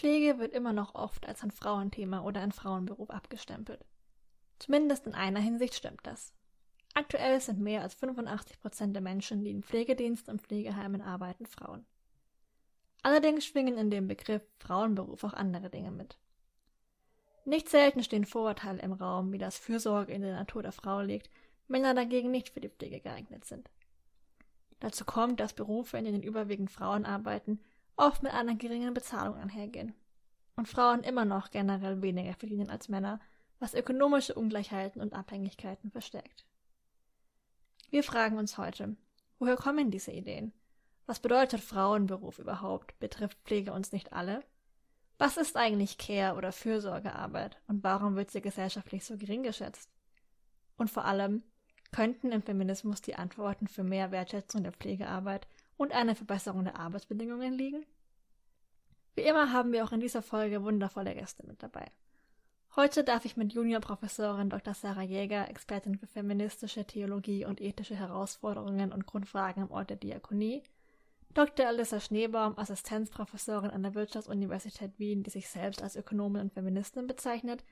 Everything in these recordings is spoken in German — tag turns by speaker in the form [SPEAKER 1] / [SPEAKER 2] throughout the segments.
[SPEAKER 1] Pflege wird immer noch oft als ein Frauenthema oder ein Frauenberuf abgestempelt. Zumindest in einer Hinsicht stimmt das. Aktuell sind mehr als 85 Prozent der Menschen, die in Pflegediensten und Pflegeheimen arbeiten, Frauen. Allerdings schwingen in dem Begriff Frauenberuf auch andere Dinge mit. Nicht selten stehen Vorurteile im Raum, wie das Fürsorge in der Natur der Frau liegt, Männer dagegen nicht für die Pflege geeignet sind. Dazu kommt, dass Berufe, in denen überwiegend Frauen arbeiten, oft mit einer geringen Bezahlung einhergehen. Und Frauen immer noch generell weniger verdienen als Männer, was ökonomische Ungleichheiten und Abhängigkeiten verstärkt. Wir fragen uns heute, woher kommen diese Ideen? Was bedeutet Frauenberuf überhaupt? Betrifft Pflege uns nicht alle? Was ist eigentlich Care- oder Fürsorgearbeit und warum wird sie gesellschaftlich so gering geschätzt? Und vor allem, könnten im Feminismus die Antworten für mehr Wertschätzung der Pflegearbeit und eine Verbesserung der Arbeitsbedingungen liegen? Wie immer haben wir auch in dieser Folge wundervolle Gäste mit dabei. Heute darf ich mit Juniorprofessorin Dr. Sarah Jäger, Expertin für feministische Theologie und ethische Herausforderungen und Grundfragen im Ort der Diakonie, Dr. Alissa Schneebaum, Assistenzprofessorin an der Wirtschaftsuniversität Wien, die sich selbst als Ökonomin und Feministin bezeichnet,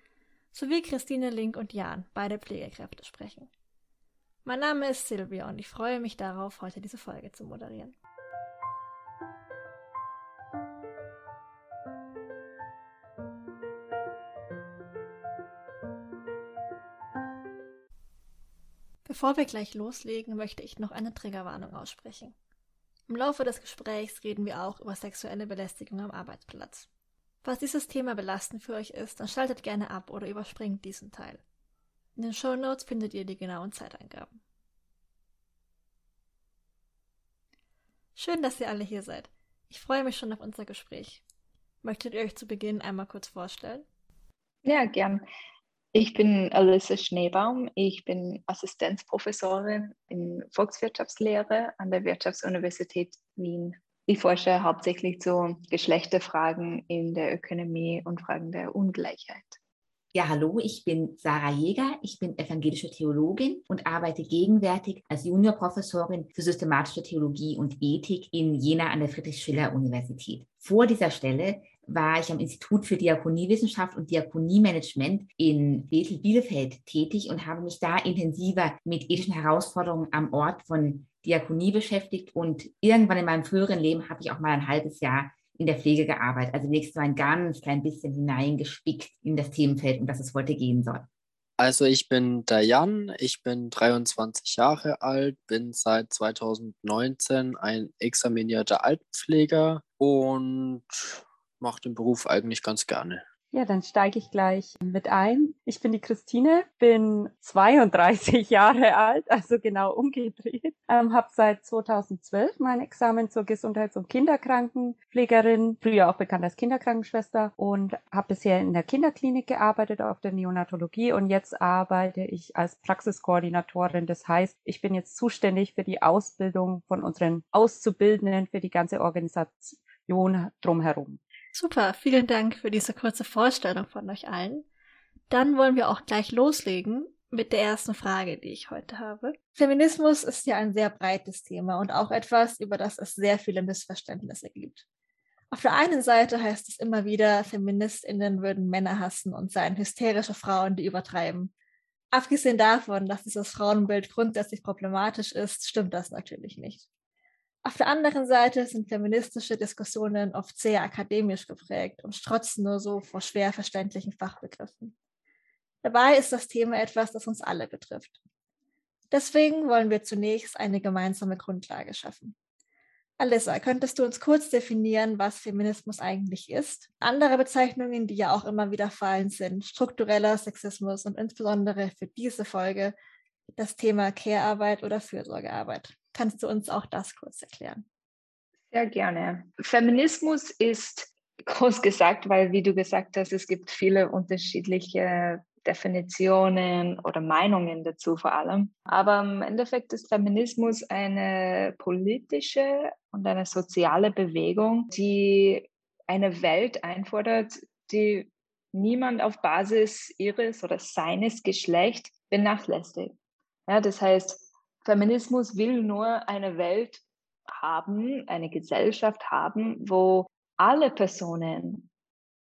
[SPEAKER 1] sowie Christine Link und Jan, beide Pflegekräfte, sprechen. Mein Name ist Silvia und ich freue mich darauf, heute diese Folge zu moderieren. Bevor wir gleich loslegen, möchte ich noch eine Triggerwarnung aussprechen. Im Laufe des Gesprächs reden wir auch über sexuelle Belästigung am Arbeitsplatz. Falls dieses Thema belastend für euch ist, dann schaltet gerne ab oder überspringt diesen Teil. In den Show Notes findet ihr die genauen Zeitangaben. Schön, dass ihr alle hier seid. Ich freue mich schon auf unser Gespräch. Möchtet ihr euch zu Beginn einmal kurz vorstellen?
[SPEAKER 2] Ja, gern. Ich bin Alissa Schneebaum. Ich bin Assistenzprofessorin in Volkswirtschaftslehre an der Wirtschaftsuniversität Wien. Ich forsche hauptsächlich zu Geschlechterfragen in der Ökonomie und Fragen der Ungleichheit.
[SPEAKER 3] Ja, hallo, ich bin Sarah Jäger, ich bin evangelische Theologin und arbeite gegenwärtig als Juniorprofessorin für systematische Theologie und Ethik in Jena an der Friedrich-Schiller-Universität. Vor dieser Stelle war ich am Institut für Diakoniewissenschaft und Diakoniemanagement in Bethel Bielefeld tätig und habe mich da intensiver mit ethischen Herausforderungen am Ort von Diakonie beschäftigt. Und irgendwann in meinem früheren Leben habe ich auch mal ein halbes Jahr in der Pflege gearbeitet. Also nächstes Mal ein ganz klein bisschen hineingespickt in das Themenfeld, um das es heute gehen soll.
[SPEAKER 4] Also ich bin der Jan, ich bin 23 Jahre alt, bin seit 2019 ein examinierter Altenpfleger und mache den Beruf eigentlich ganz gerne.
[SPEAKER 5] Ja, dann steige ich gleich mit ein. Ich bin die Christine, bin 32 Jahre alt, also genau umgedreht. Ähm, habe seit 2012 mein Examen zur Gesundheits- und Kinderkrankenpflegerin, früher auch bekannt als Kinderkrankenschwester und habe bisher in der Kinderklinik gearbeitet, auf der Neonatologie und jetzt arbeite ich als Praxiskoordinatorin. Das heißt, ich bin jetzt zuständig für die Ausbildung von unseren Auszubildenden für die ganze Organisation drumherum.
[SPEAKER 1] Super, vielen Dank für diese kurze Vorstellung von euch allen. Dann wollen wir auch gleich loslegen mit der ersten Frage, die ich heute habe. Feminismus ist ja ein sehr breites Thema und auch etwas, über das es sehr viele Missverständnisse gibt. Auf der einen Seite heißt es immer wieder, Feministinnen würden Männer hassen und seien hysterische Frauen, die übertreiben. Abgesehen davon, dass dieses Frauenbild grundsätzlich problematisch ist, stimmt das natürlich nicht. Auf der anderen Seite sind feministische Diskussionen oft sehr akademisch geprägt und strotzen nur so vor schwer verständlichen Fachbegriffen. Dabei ist das Thema etwas, das uns alle betrifft. Deswegen wollen wir zunächst eine gemeinsame Grundlage schaffen. Alissa, könntest du uns kurz definieren, was Feminismus eigentlich ist? Andere Bezeichnungen, die ja auch immer wieder fallen, sind struktureller Sexismus und insbesondere für diese Folge das Thema Care-Arbeit oder Fürsorgearbeit. Kannst du uns auch das kurz erklären?
[SPEAKER 2] Sehr gerne. Feminismus ist groß gesagt, weil, wie du gesagt hast, es gibt viele unterschiedliche Definitionen oder Meinungen dazu vor allem. Aber im Endeffekt ist Feminismus eine politische und eine soziale Bewegung, die eine Welt einfordert, die niemand auf Basis ihres oder seines Geschlechts benachlässigt. Ja, das heißt, Feminismus will nur eine Welt haben, eine Gesellschaft haben, wo alle Personen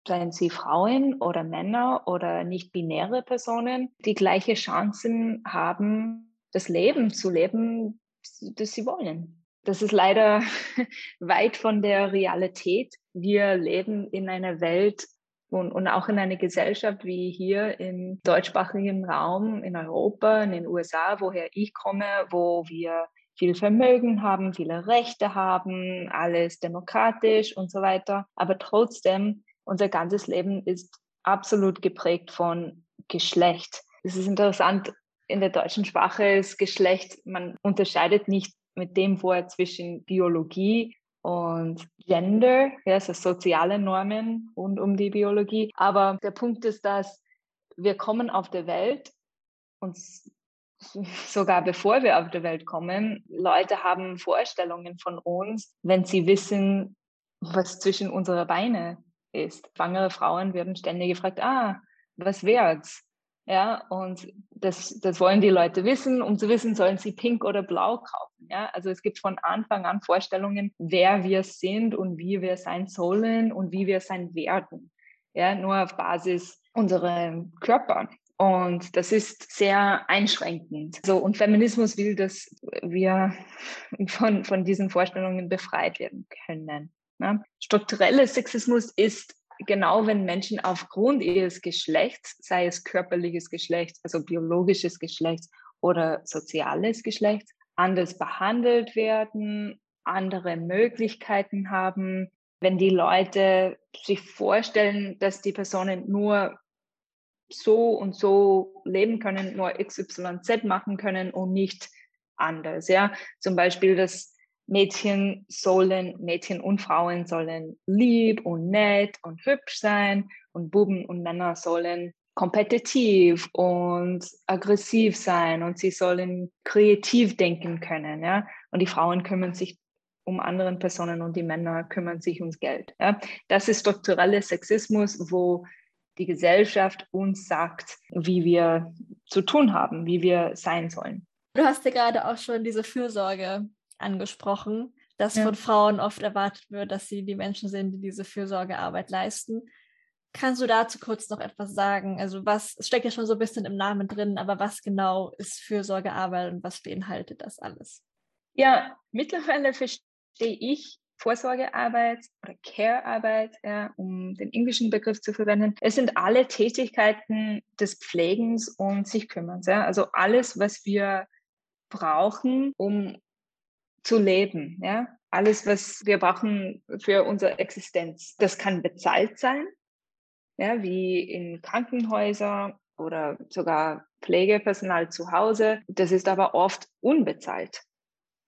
[SPEAKER 2] seien sie Frauen oder Männer oder nicht-binäre Personen, die gleiche Chancen haben, das Leben zu leben, das sie wollen. Das ist leider weit von der Realität. Wir leben in einer Welt und, und auch in einer Gesellschaft wie hier im deutschsprachigen Raum, in Europa, in den USA, woher ich komme, wo wir viel Vermögen haben, viele Rechte haben, alles demokratisch und so weiter. Aber trotzdem, unser ganzes Leben ist absolut geprägt von Geschlecht. Es ist interessant, in der deutschen Sprache ist Geschlecht, man unterscheidet nicht mit dem Wort zwischen Biologie und Gender, ja, also soziale Normen rund um die Biologie. Aber der Punkt ist, dass wir kommen auf der Welt und sogar bevor wir auf die Welt kommen, Leute haben Vorstellungen von uns, wenn sie wissen, was zwischen unserer Beine ist. Schwangere Frauen werden ständig gefragt, ah, was wird's? Ja, und das, das wollen die Leute wissen. Um zu wissen, sollen sie pink oder blau kaufen. Ja, also es gibt von Anfang an Vorstellungen, wer wir sind und wie wir sein sollen und wie wir sein werden. Ja, nur auf Basis unserer Körper. Und das ist sehr einschränkend. So, und Feminismus will, dass wir von, von diesen Vorstellungen befreit werden können. Ne? Struktureller Sexismus ist genau, wenn Menschen aufgrund ihres Geschlechts, sei es körperliches Geschlecht, also biologisches Geschlecht oder soziales Geschlecht, anders behandelt werden, andere Möglichkeiten haben. Wenn die Leute sich vorstellen, dass die Personen nur so und so leben können, nur XYZ machen können und nicht anders. Ja, zum Beispiel, dass Mädchen sollen, Mädchen und Frauen sollen lieb und nett und hübsch sein und Buben und Männer sollen kompetitiv und aggressiv sein und sie sollen kreativ denken können. Ja, und die Frauen kümmern sich um anderen Personen und die Männer kümmern sich ums Geld. Ja? Das ist struktureller Sexismus, wo die Gesellschaft uns sagt, wie wir zu tun haben, wie wir sein sollen.
[SPEAKER 1] Du hast ja gerade auch schon diese Fürsorge angesprochen, dass ja. von Frauen oft erwartet wird, dass sie die Menschen sind, die diese Fürsorgearbeit leisten. Kannst du dazu kurz noch etwas sagen? Also was, es steckt ja schon so ein bisschen im Namen drin, aber was genau ist Fürsorgearbeit und was beinhaltet das alles?
[SPEAKER 2] Ja, mittlerweile verstehe ich Vorsorgearbeit oder Care-Arbeit, ja, um den englischen Begriff zu verwenden. Es sind alle Tätigkeiten des Pflegens und sich kümmerns. Ja. Also alles, was wir brauchen, um zu leben. Ja. Alles, was wir brauchen für unsere Existenz. Das kann bezahlt sein, ja, wie in Krankenhäusern oder sogar Pflegepersonal zu Hause. Das ist aber oft unbezahlt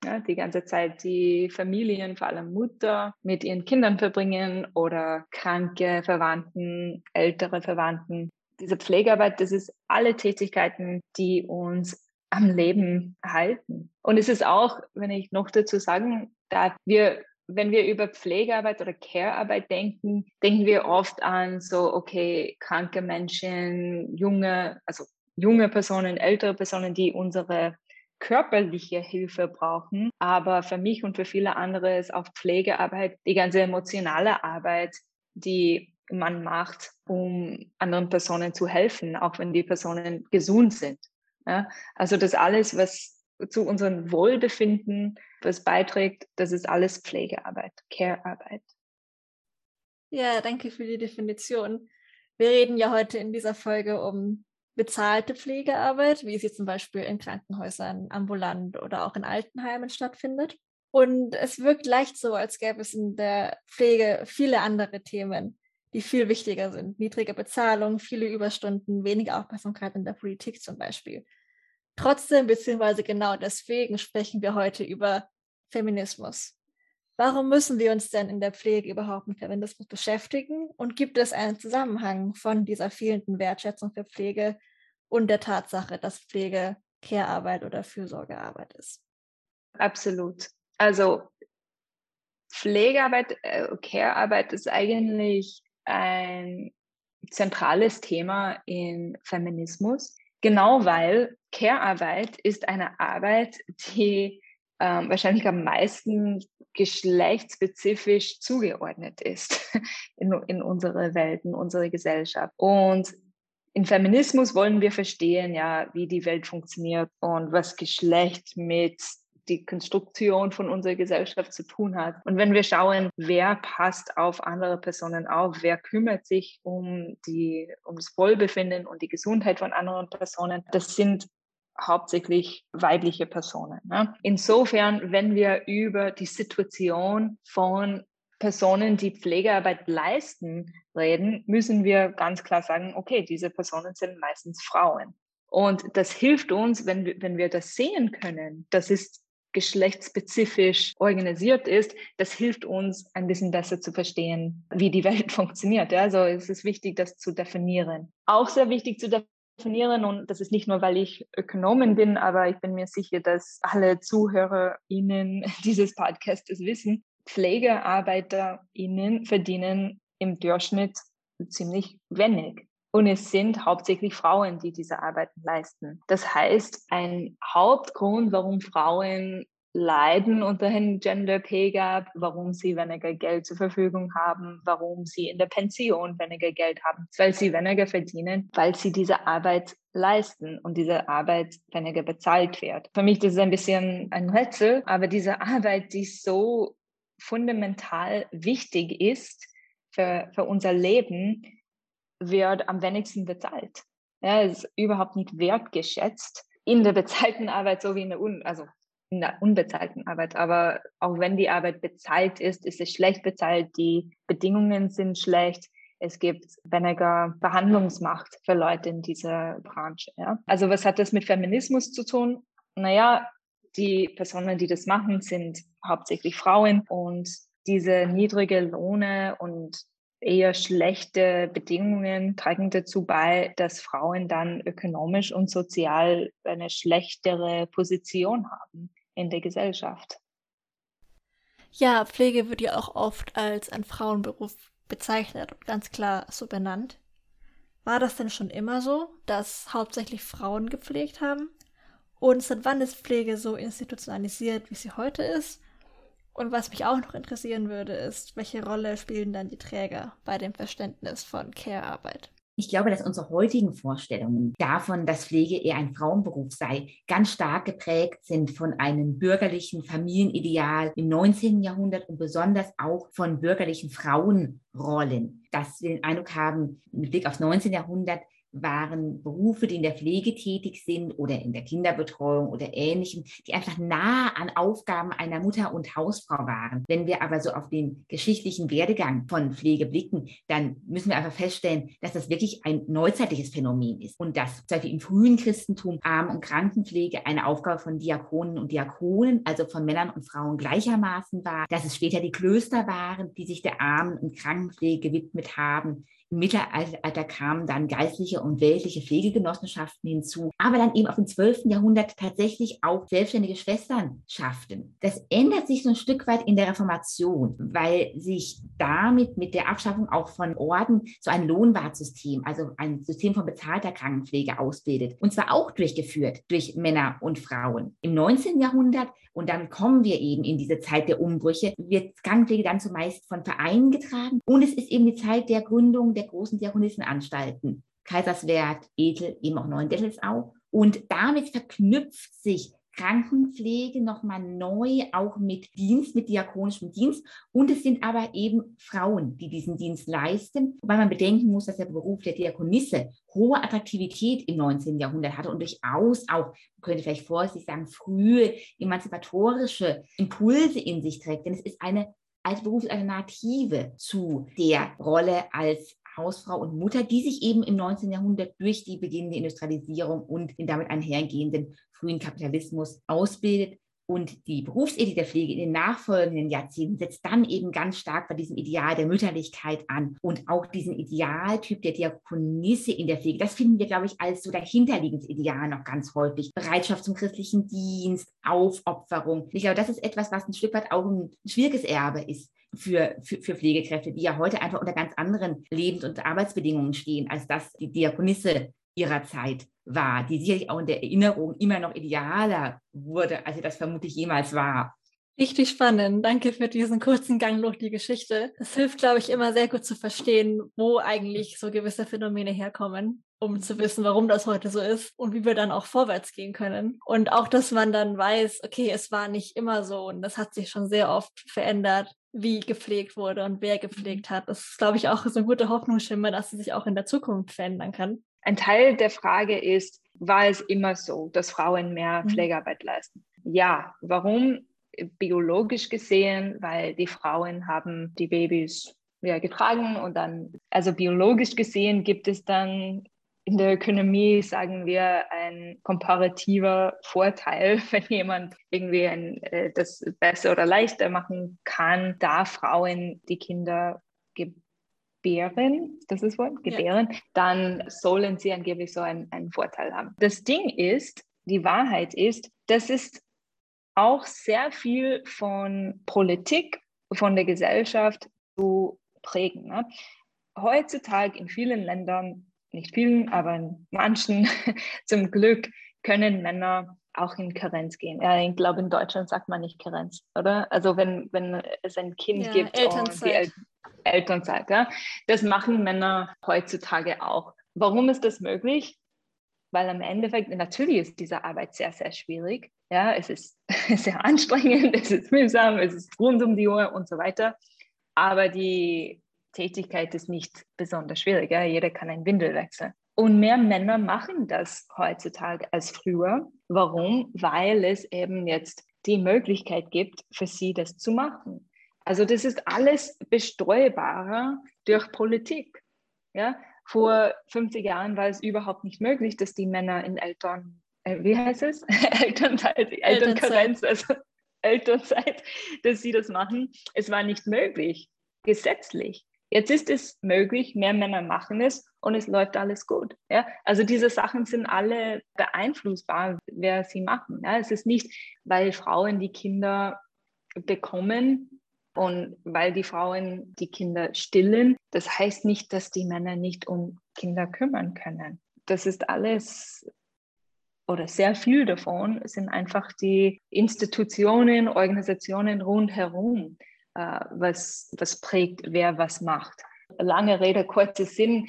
[SPEAKER 2] ja, die ganze Zeit die Familien, vor allem Mutter, mit ihren Kindern verbringen oder kranke Verwandten, ältere Verwandten. Diese Pflegearbeit, das ist alle Tätigkeiten, die uns am Leben halten. Und es ist auch, wenn ich noch dazu sagen darf, wir wenn wir über Pflegearbeit oder Care-Arbeit denken, denken wir oft an so, okay, kranke Menschen, junge, also junge Personen, ältere Personen, die unsere körperliche Hilfe brauchen. Aber für mich und für viele andere ist auch Pflegearbeit die ganze emotionale Arbeit, die man macht, um anderen Personen zu helfen, auch wenn die Personen gesund sind. Ja? Also das alles, was zu unserem Wohlbefinden was beiträgt, das ist alles Pflegearbeit, Care-Arbeit.
[SPEAKER 1] Ja, danke für die Definition. Wir reden ja heute in dieser Folge um bezahlte Pflegearbeit, wie sie zum Beispiel in Krankenhäusern, ambulant oder auch in Altenheimen stattfindet. Und es wirkt leicht so, als gäbe es in der Pflege viele andere Themen, die viel wichtiger sind. Niedrige Bezahlung, viele Überstunden, weniger Aufmerksamkeit in der Politik zum Beispiel. Trotzdem, beziehungsweise genau deswegen sprechen wir heute über Feminismus. Warum müssen wir uns denn in der Pflege überhaupt mit Feminismus beschäftigen? Und gibt es einen Zusammenhang von dieser fehlenden Wertschätzung für Pflege und der Tatsache, dass Pflege Care-Arbeit oder Fürsorgearbeit ist?
[SPEAKER 2] Absolut. Also Pflegearbeit, äh, Care-Arbeit ist eigentlich ein zentrales Thema in Feminismus, genau weil Care-Arbeit ist eine Arbeit, die ähm, wahrscheinlich am meisten geschlechtsspezifisch zugeordnet ist in, in unsere Welt, in unsere Gesellschaft. Und im Feminismus wollen wir verstehen, ja, wie die Welt funktioniert und was Geschlecht mit die Konstruktion von unserer Gesellschaft zu tun hat. Und wenn wir schauen, wer passt auf andere Personen auf, wer kümmert sich um die, um das Wohlbefinden und die Gesundheit von anderen Personen, das sind hauptsächlich weibliche Personen. Ne? Insofern, wenn wir über die Situation von Personen, die Pflegearbeit leisten, reden, müssen wir ganz klar sagen, okay, diese Personen sind meistens Frauen. Und das hilft uns, wenn wir, wenn wir das sehen können, das ist geschlechtsspezifisch organisiert ist, das hilft uns ein bisschen besser zu verstehen, wie die Welt funktioniert. Also es ist wichtig, das zu definieren. Auch sehr wichtig zu definieren und das ist nicht nur, weil ich Ökonomin bin, aber ich bin mir sicher, dass alle ZuhörerInnen dieses Podcasts wissen. PflegearbeiterInnen verdienen im Durchschnitt ziemlich wenig. Und es sind hauptsächlich Frauen, die diese Arbeiten leisten. Das heißt, ein Hauptgrund, warum Frauen leiden unter einem Gender Pay Gap, warum sie weniger Geld zur Verfügung haben, warum sie in der Pension weniger Geld haben, weil sie weniger verdienen, weil sie diese Arbeit leisten und diese Arbeit weniger bezahlt wird. Für mich das ist ein bisschen ein Rätsel, aber diese Arbeit, die so fundamental wichtig ist für, für unser Leben, wird am wenigsten bezahlt. Ja, ist überhaupt nicht wertgeschätzt in der bezahlten Arbeit, so wie in der, un also in der unbezahlten Arbeit. Aber auch wenn die Arbeit bezahlt ist, ist es schlecht bezahlt. Die Bedingungen sind schlecht. Es gibt weniger Verhandlungsmacht für Leute in dieser Branche. Ja? Also was hat das mit Feminismus zu tun? Naja, die Personen, die das machen, sind hauptsächlich Frauen und diese niedrige Lohne und eher schlechte Bedingungen tragen dazu bei, dass Frauen dann ökonomisch und sozial eine schlechtere Position haben in der Gesellschaft.
[SPEAKER 1] Ja, Pflege wird ja auch oft als ein Frauenberuf bezeichnet und ganz klar so benannt. War das denn schon immer so, dass hauptsächlich Frauen gepflegt haben? Und seit wann ist Pflege so institutionalisiert, wie sie heute ist? Und was mich auch noch interessieren würde, ist, welche Rolle spielen dann die Träger bei dem Verständnis von Care-Arbeit?
[SPEAKER 3] Ich glaube, dass unsere heutigen Vorstellungen davon, dass Pflege eher ein Frauenberuf sei, ganz stark geprägt sind von einem bürgerlichen Familienideal im 19. Jahrhundert und besonders auch von bürgerlichen Frauenrollen. Dass wir den Eindruck haben, mit Blick aufs 19. Jahrhundert, waren Berufe, die in der Pflege tätig sind oder in der Kinderbetreuung oder ähnlichem, die einfach nah an Aufgaben einer Mutter und Hausfrau waren. Wenn wir aber so auf den geschichtlichen Werdegang von Pflege blicken, dann müssen wir einfach feststellen, dass das wirklich ein neuzeitliches Phänomen ist und dass zum Beispiel im frühen Christentum Arm- und Krankenpflege eine Aufgabe von Diakonen und Diakonen, also von Männern und Frauen gleichermaßen war, dass es später die Klöster waren, die sich der Armen- und Krankenpflege gewidmet haben, im Mittelalter kamen dann geistliche und weltliche Pflegegenossenschaften hinzu, aber dann eben auf dem 12. Jahrhundert tatsächlich auch selbstständige Schwesternschaften. Das ändert sich so ein Stück weit in der Reformation, weil sich damit mit der Abschaffung auch von Orden so ein Lohnwartsystem, also ein System von bezahlter Krankenpflege ausbildet. Und zwar auch durchgeführt durch Männer und Frauen. Im 19. Jahrhundert, und dann kommen wir eben in diese Zeit der Umbrüche, wird Krankenpflege dann zumeist von Vereinen getragen. Und es ist eben die Zeit der Gründung der großen Diakonissenanstalten. Kaiserswerth, Ethel, eben auch Neuendettelsau. Und damit verknüpft sich Krankenpflege nochmal neu auch mit Dienst, mit diakonischem Dienst. Und es sind aber eben Frauen, die diesen Dienst leisten, weil man bedenken muss, dass der Beruf der Diakonisse hohe Attraktivität im 19. Jahrhundert hatte und durchaus auch, man könnte vielleicht vorsichtig sagen, frühe emanzipatorische Impulse in sich trägt. Denn es ist eine als Berufsalternative zu der Rolle als Hausfrau und Mutter, die sich eben im 19. Jahrhundert durch die beginnende Industrialisierung und den damit einhergehenden frühen Kapitalismus ausbildet. Und die Berufsethik der Pflege in den nachfolgenden Jahrzehnten setzt dann eben ganz stark bei diesem Ideal der Mütterlichkeit an und auch diesen Idealtyp der Diakonisse in der Pflege. Das finden wir, glaube ich, als so dahinterliegendes Ideal noch ganz häufig. Bereitschaft zum christlichen Dienst, Aufopferung. Ich glaube, das ist etwas, was ein Stück weit auch ein schwieriges Erbe ist für, für, für Pflegekräfte, die ja heute einfach unter ganz anderen Lebens- und Arbeitsbedingungen stehen, als das die Diakonisse ihrer Zeit war, die sicherlich auch in der Erinnerung immer noch idealer wurde, als sie das vermutlich jemals war.
[SPEAKER 1] Richtig spannend. Danke für diesen kurzen Gang durch die Geschichte. Das hilft, glaube ich, immer sehr gut zu verstehen, wo eigentlich so gewisse Phänomene herkommen, um zu wissen, warum das heute so ist und wie wir dann auch vorwärts gehen können. Und auch, dass man dann weiß, okay, es war nicht immer so und das hat sich schon sehr oft verändert, wie gepflegt wurde und wer gepflegt hat. Das ist, glaube ich, auch so ein guter Hoffnungsschimmer, dass es sich auch in der Zukunft verändern kann.
[SPEAKER 2] Ein Teil der Frage ist, war es immer so, dass Frauen mehr mhm. Pflegearbeit leisten? Ja, warum? biologisch gesehen, weil die Frauen haben die Babys ja, getragen und dann, also biologisch gesehen gibt es dann in der Ökonomie, sagen wir, ein komparativer Vorteil, wenn jemand irgendwie ein, äh, das besser oder leichter machen kann, da Frauen die Kinder gebären, das ist Wort, gebären, ja. dann sollen sie angeblich so einen, einen Vorteil haben. Das Ding ist, die Wahrheit ist, das ist auch sehr viel von Politik, von der Gesellschaft zu prägen. Ne? Heutzutage in vielen Ländern, nicht vielen, aber in manchen zum Glück, können Männer auch in Karenz gehen. Ja, ich glaube, in Deutschland sagt man nicht Karenz, oder? Also wenn, wenn es ein Kind ja, gibt
[SPEAKER 1] Elternzeit. die El
[SPEAKER 2] Elternzeit, ja, das machen Männer heutzutage auch. Warum ist das möglich? Weil am Endeffekt, natürlich ist diese Arbeit sehr, sehr schwierig. Ja, es ist sehr anstrengend, es ist mühsam, es ist rund um die Uhr und so weiter. Aber die Tätigkeit ist nicht besonders schwierig. Ja? Jeder kann ein Windel wechseln. Und mehr Männer machen das heutzutage als früher. Warum? Weil es eben jetzt die Möglichkeit gibt, für sie das zu machen. Also das ist alles besteuerbarer durch Politik. Ja? Vor 50 Jahren war es überhaupt nicht möglich, dass die Männer in Eltern äh, wie heißt es? Elternzeit, Elternkarenz, also Elternzeit, dass sie das machen. Es war nicht möglich, gesetzlich. Jetzt ist es möglich, mehr Männer machen es und es läuft alles gut. Ja? Also diese Sachen sind alle beeinflussbar, wer sie machen. Ja? Es ist nicht, weil Frauen die Kinder bekommen und weil die Frauen die Kinder stillen. Das heißt nicht, dass die Männer nicht um Kinder kümmern können. Das ist alles oder sehr viel davon sind einfach die Institutionen, Organisationen rundherum, äh, was, was prägt, wer was macht. Lange Rede, kurzer Sinn.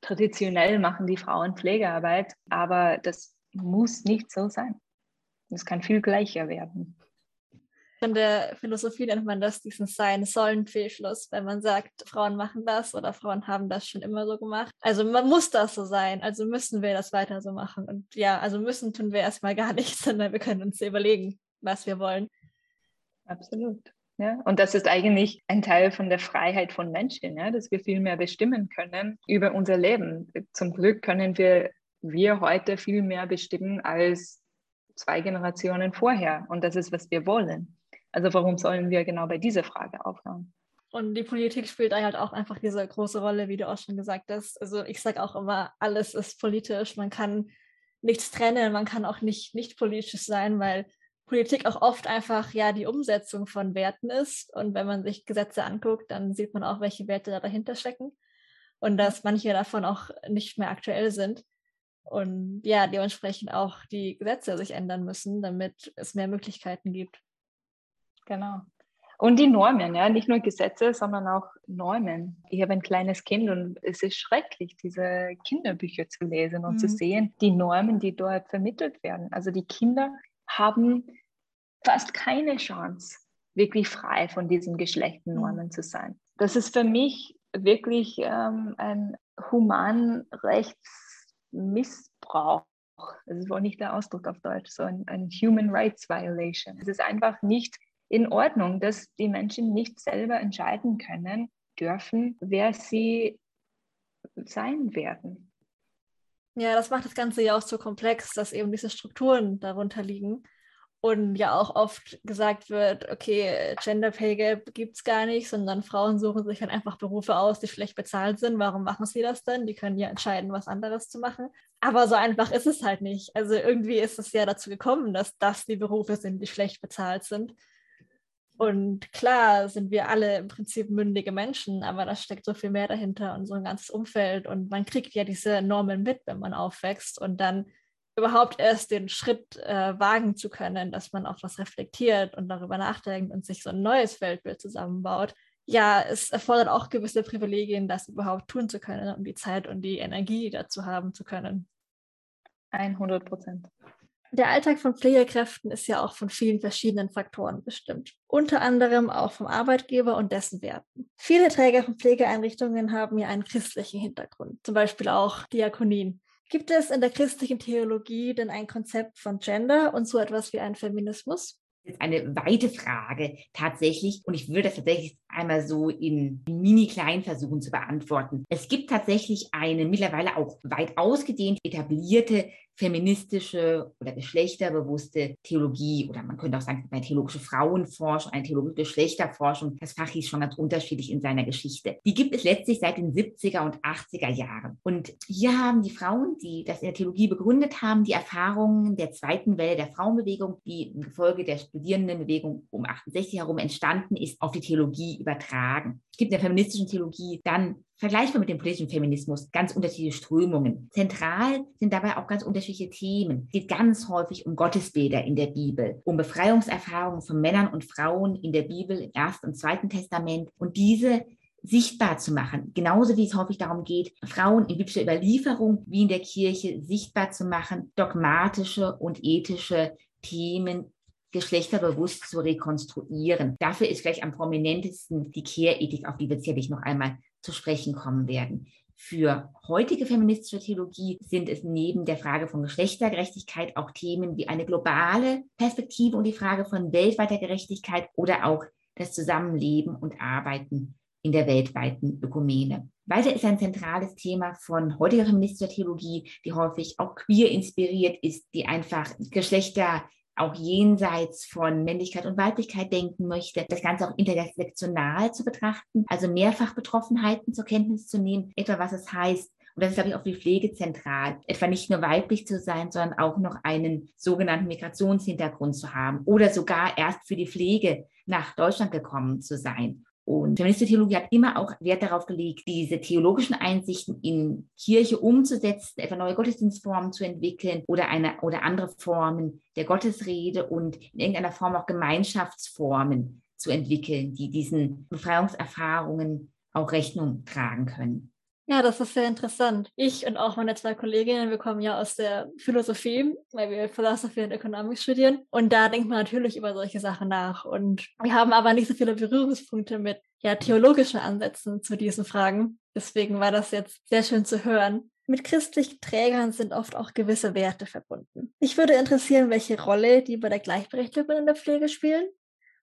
[SPEAKER 2] Traditionell machen die Frauen Pflegearbeit, aber das muss nicht so sein. Es kann viel gleicher werden.
[SPEAKER 1] In der Philosophie nennt man das diesen Sein-Sollen-Fehlschluss, wenn man sagt, Frauen machen das oder Frauen haben das schon immer so gemacht. Also man muss das so sein, also müssen wir das weiter so machen. Und ja, also müssen tun wir erstmal gar nichts, sondern wir können uns überlegen, was wir wollen.
[SPEAKER 2] Absolut. Ja, und das ist eigentlich ein Teil von der Freiheit von Menschen, ja, dass wir viel mehr bestimmen können über unser Leben. Zum Glück können wir, wir heute viel mehr bestimmen als zwei Generationen vorher. Und das ist, was wir wollen. Also warum sollen wir genau bei dieser Frage aufhören?
[SPEAKER 1] Und die Politik spielt halt auch einfach diese große Rolle, wie du auch schon gesagt hast. Also ich sage auch immer, alles ist politisch. Man kann nichts trennen, man kann auch nicht nicht politisch sein, weil Politik auch oft einfach ja die Umsetzung von Werten ist. Und wenn man sich Gesetze anguckt, dann sieht man auch, welche Werte da dahinter stecken. Und dass manche davon auch nicht mehr aktuell sind. Und ja, dementsprechend auch die Gesetze sich ändern müssen, damit es mehr Möglichkeiten gibt.
[SPEAKER 2] Genau. Und die Normen, ja, nicht nur Gesetze, sondern auch Normen. Ich habe ein kleines Kind und es ist schrecklich, diese Kinderbücher zu lesen und mhm. zu sehen, die Normen, die dort vermittelt werden. Also die Kinder haben fast keine Chance, wirklich frei von diesen Geschlechtennormen mhm. zu sein. Das ist für mich wirklich ähm, ein Humanrechtsmissbrauch das ist wohl nicht der Ausdruck auf Deutsch, so ein, ein Human Rights Violation. Es ist einfach nicht in Ordnung, dass die Menschen nicht selber entscheiden können dürfen, wer sie sein werden.
[SPEAKER 1] Ja, das macht das Ganze ja auch so komplex, dass eben diese Strukturen darunter liegen und ja auch oft gesagt wird, okay, Gender Pay Gap gibt es gar nicht, sondern Frauen suchen sich halt einfach Berufe aus, die schlecht bezahlt sind. Warum machen sie das denn? Die können ja entscheiden, was anderes zu machen. Aber so einfach ist es halt nicht. Also irgendwie ist es ja dazu gekommen, dass das die Berufe sind, die schlecht bezahlt sind. Und klar sind wir alle im Prinzip mündige Menschen, aber da steckt so viel mehr dahinter und so ein ganzes Umfeld. Und man kriegt ja diese Normen mit, wenn man aufwächst und dann überhaupt erst den Schritt äh, wagen zu können, dass man auch was reflektiert und darüber nachdenkt und sich so ein neues Weltbild zusammenbaut. Ja, es erfordert auch gewisse Privilegien, das überhaupt tun zu können und die Zeit und die Energie dazu haben zu können.
[SPEAKER 2] 100 Prozent.
[SPEAKER 1] Der Alltag von Pflegekräften ist ja auch von vielen verschiedenen Faktoren bestimmt, unter anderem auch vom Arbeitgeber und dessen Werten. Viele Träger von Pflegeeinrichtungen haben ja einen christlichen Hintergrund, zum Beispiel auch Diakonien. Gibt es in der christlichen Theologie denn ein Konzept von Gender und so etwas wie einen Feminismus?
[SPEAKER 3] Das ist eine weite Frage tatsächlich und ich würde das tatsächlich einmal so in mini-klein versuchen zu beantworten. Es gibt tatsächlich eine mittlerweile auch weit ausgedehnt etablierte feministische oder geschlechterbewusste Theologie oder man könnte auch sagen, eine theologische Frauenforschung, eine theologische Geschlechterforschung. Das Fach ist schon ganz unterschiedlich in seiner Geschichte. Die gibt es letztlich seit den 70er und 80er Jahren. Und hier haben die Frauen, die das in der Theologie begründet haben, die Erfahrungen der zweiten Welle der Frauenbewegung, die im Gefolge der Studierendenbewegung um 68 herum entstanden ist, auf die Theologie übertragen. Es gibt in der feministischen Theologie dann vergleichbar mit dem politischen Feminismus ganz unterschiedliche Strömungen. Zentral sind dabei auch ganz unterschiedliche Themen. Es geht ganz häufig um Gottesbilder in der Bibel, um Befreiungserfahrungen von Männern und Frauen in der Bibel im Ersten und Zweiten Testament und diese sichtbar zu machen. Genauso wie es häufig darum geht, Frauen in biblischer Überlieferung wie in der Kirche sichtbar zu machen, dogmatische und ethische Themen geschlechterbewusst zu rekonstruieren. Dafür ist vielleicht am prominentesten die Care-Ethik, auf die wir sicherlich noch einmal zu sprechen kommen werden. Für heutige feministische Theologie sind es neben der Frage von Geschlechtergerechtigkeit auch Themen wie eine globale Perspektive und die Frage von weltweiter Gerechtigkeit oder auch das Zusammenleben und Arbeiten in der weltweiten Ökumene. Weiter ist ein zentrales Thema von heutiger feministischer Theologie, die häufig auch queer inspiriert ist, die einfach Geschlechter auch jenseits von Männlichkeit und Weiblichkeit denken möchte, das Ganze auch intersektional zu betrachten, also mehrfach Betroffenheiten zur Kenntnis zu nehmen, etwa was es heißt, und das ist, glaube ich, auch für Pflege zentral, etwa nicht nur weiblich zu sein, sondern auch noch einen sogenannten Migrationshintergrund zu haben oder sogar erst für die Pflege nach Deutschland gekommen zu sein. Und feministische Theologie hat immer auch Wert darauf gelegt, diese theologischen Einsichten in Kirche umzusetzen, etwa neue Gottesdienstformen zu entwickeln oder eine oder andere Formen der Gottesrede und in irgendeiner Form auch Gemeinschaftsformen zu entwickeln, die diesen Befreiungserfahrungen auch Rechnung tragen können.
[SPEAKER 1] Ja, das ist sehr interessant. Ich und auch meine zwei Kolleginnen, wir kommen ja aus der Philosophie, weil wir Philosophie und Economics studieren. Und da denkt man natürlich über solche Sachen nach. Und wir haben aber nicht so viele Berührungspunkte mit ja, theologischen Ansätzen zu diesen Fragen. Deswegen war das jetzt sehr schön zu hören. Mit christlichen Trägern sind oft auch gewisse Werte verbunden. Ich würde interessieren, welche Rolle die bei der Gleichberechtigung in der Pflege spielen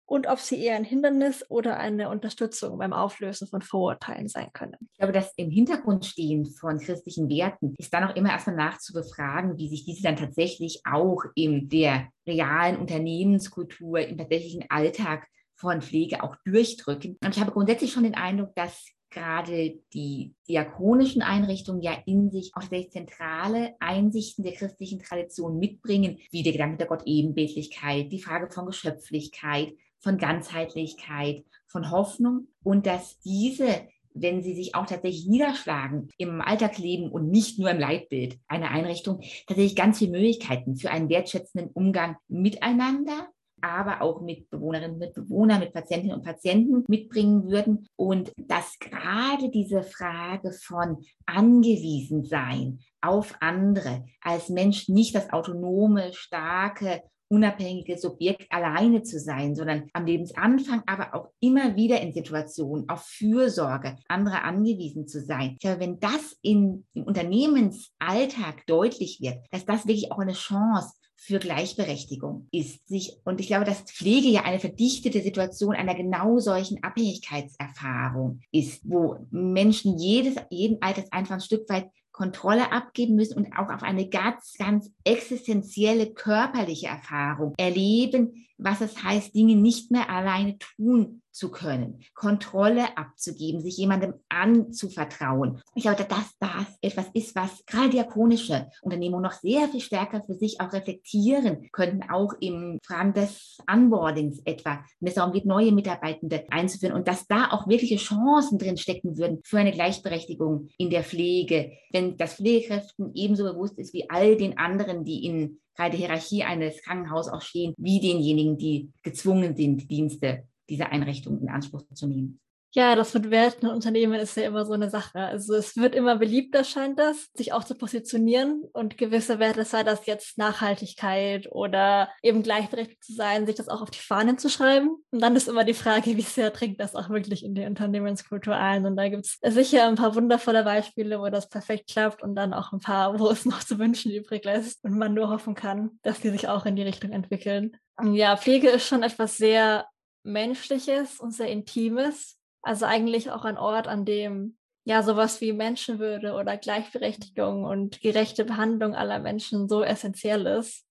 [SPEAKER 1] und ob sie eher ein Hindernis oder eine Unterstützung beim Auflösen von Vorurteilen sein können.
[SPEAKER 3] Ich glaube, das im Hintergrund stehen von christlichen Werten ist dann auch immer erstmal nachzubefragen, wie sich diese dann tatsächlich auch in der realen Unternehmenskultur, im tatsächlichen Alltag von Pflege auch durchdrücken. Und ich habe grundsätzlich schon den Eindruck, dass gerade die diakonischen Einrichtungen ja in sich auch sehr zentrale Einsichten der christlichen Tradition mitbringen, wie der Gedanke der Gott-Ebenbildlichkeit, die Frage von Geschöpflichkeit, von Ganzheitlichkeit, von Hoffnung und dass diese wenn sie sich auch tatsächlich niederschlagen im Alltagsleben und nicht nur im Leitbild einer Einrichtung, tatsächlich ganz viele Möglichkeiten für einen wertschätzenden Umgang miteinander, aber auch mit Bewohnerinnen, mit Bewohnern, mit Patientinnen und Patienten mitbringen würden. Und dass gerade diese Frage von angewiesen sein auf andere als Mensch nicht das autonome, starke unabhängige Subjekt alleine zu sein, sondern am Lebensanfang aber auch immer wieder in Situationen auf Fürsorge anderer angewiesen zu sein. Ich glaube, wenn das in, im Unternehmensalltag deutlich wird, dass das wirklich auch eine Chance für Gleichberechtigung ist sich und ich glaube, dass Pflege ja eine verdichtete Situation einer genau solchen Abhängigkeitserfahrung ist, wo Menschen jedes jeden Alters einfach ein Stück weit Kontrolle abgeben müssen und auch auf eine ganz, ganz existenzielle körperliche Erfahrung erleben, was es heißt, Dinge nicht mehr alleine tun zu können, Kontrolle abzugeben, sich jemandem anzuvertrauen. Ich glaube, dass das etwas ist, was gerade diakonische Unternehmungen noch sehr viel stärker für sich auch reflektieren könnten, auch im Fragen des Onboardings etwa, wenn es darum geht, neue Mitarbeitende einzuführen und dass da auch wirkliche Chancen drin stecken würden für eine Gleichberechtigung in der Pflege, wenn das Pflegekräften ebenso bewusst ist wie all den anderen, die in gerade Hierarchie eines Krankenhauses auch stehen, wie denjenigen, die gezwungen sind, Dienste dieser Einrichtung in Anspruch zu nehmen.
[SPEAKER 1] Ja, das mit Werten und Unternehmen ist ja immer so eine Sache. Also es wird immer beliebter, scheint das, sich auch zu positionieren und gewisse Werte, sei das jetzt Nachhaltigkeit oder eben gleichberechtigt zu sein, sich das auch auf die Fahnen zu schreiben. Und dann ist immer die Frage, wie sehr trinkt das auch wirklich in die Unternehmenskultur ein. Und da gibt es sicher ein paar wundervolle Beispiele, wo das perfekt klappt und dann auch ein paar, wo es noch zu wünschen übrig lässt und man nur hoffen kann, dass die sich auch in die Richtung entwickeln. Ja, Pflege ist schon etwas sehr Menschliches und sehr Intimes also eigentlich auch ein Ort, an dem ja sowas wie Menschenwürde oder Gleichberechtigung und gerechte Behandlung aller Menschen so essentiell ist.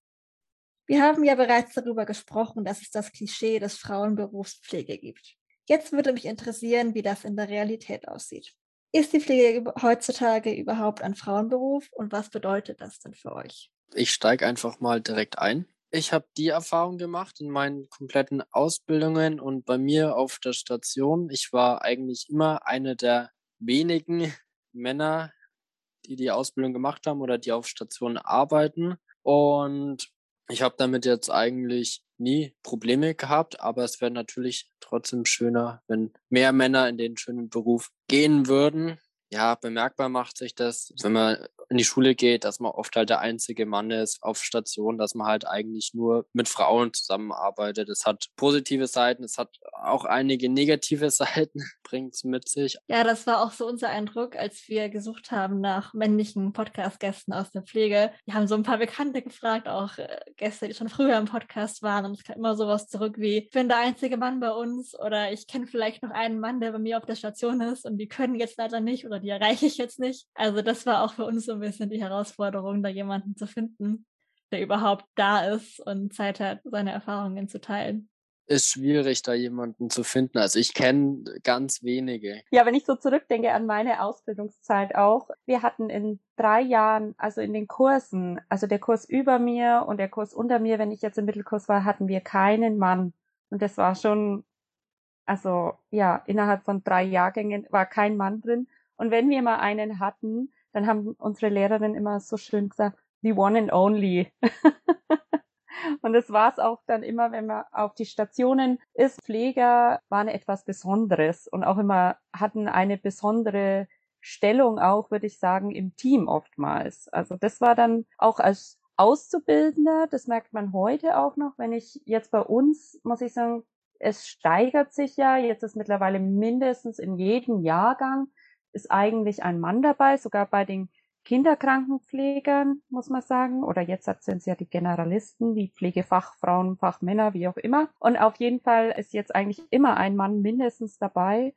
[SPEAKER 1] Wir haben ja bereits darüber gesprochen, dass es das Klischee des Frauenberufs Pflege gibt. Jetzt würde mich interessieren, wie das in der Realität aussieht. Ist die Pflege heutzutage überhaupt ein Frauenberuf und was bedeutet das denn für euch?
[SPEAKER 4] Ich steige einfach mal direkt ein. Ich habe die Erfahrung gemacht in meinen kompletten Ausbildungen und bei mir auf der Station. Ich war eigentlich immer eine der wenigen Männer, die die Ausbildung gemacht haben oder die auf Stationen arbeiten. Und ich habe damit jetzt eigentlich nie Probleme gehabt, aber es wäre natürlich trotzdem schöner, wenn mehr Männer in den schönen Beruf gehen würden. Ja, bemerkbar macht sich das, wenn man in die Schule geht, dass man oft halt der einzige Mann ist auf Station, dass man halt eigentlich nur mit Frauen zusammenarbeitet. Es hat positive Seiten, es hat auch einige negative Seiten, bringt es mit sich.
[SPEAKER 1] Ja, das war auch so unser Eindruck, als wir gesucht haben nach männlichen Podcast-Gästen aus der Pflege. Wir haben so ein paar Bekannte gefragt, auch äh, Gäste, die schon früher im Podcast waren. Und es kam immer sowas zurück wie, ich bin der einzige Mann bei uns oder ich kenne vielleicht noch einen Mann, der bei mir auf der Station ist und die können jetzt leider nicht oder die erreiche ich jetzt nicht. Also das war auch für uns so ein bisschen die Herausforderung, da jemanden zu finden, der überhaupt da ist und Zeit hat, seine Erfahrungen zu teilen.
[SPEAKER 4] Ist schwierig, da jemanden zu finden. Also ich kenne ganz wenige.
[SPEAKER 5] Ja, wenn ich so zurückdenke an meine Ausbildungszeit auch, wir hatten in drei Jahren, also in den Kursen, also der Kurs über mir und der Kurs unter mir, wenn ich jetzt im Mittelkurs war, hatten wir keinen Mann. Und das war schon, also ja, innerhalb von drei Jahrgängen war kein Mann drin. Und wenn wir mal einen hatten, dann haben unsere Lehrerinnen immer so schön gesagt, the one and only. und das war es auch dann immer, wenn man auf die Stationen ist. Pfleger waren etwas Besonderes und auch immer hatten eine besondere Stellung auch, würde ich sagen, im Team oftmals. Also das war dann auch als Auszubildender, das merkt man heute auch noch, wenn ich jetzt bei uns, muss ich sagen, es steigert sich ja, jetzt ist mittlerweile mindestens in jedem Jahrgang ist eigentlich ein Mann dabei, sogar bei den Kinderkrankenpflegern, muss man sagen. Oder jetzt sind es ja die Generalisten, die Pflegefachfrauen, Fachmänner, wie auch immer. Und auf jeden Fall ist jetzt eigentlich immer ein Mann mindestens dabei.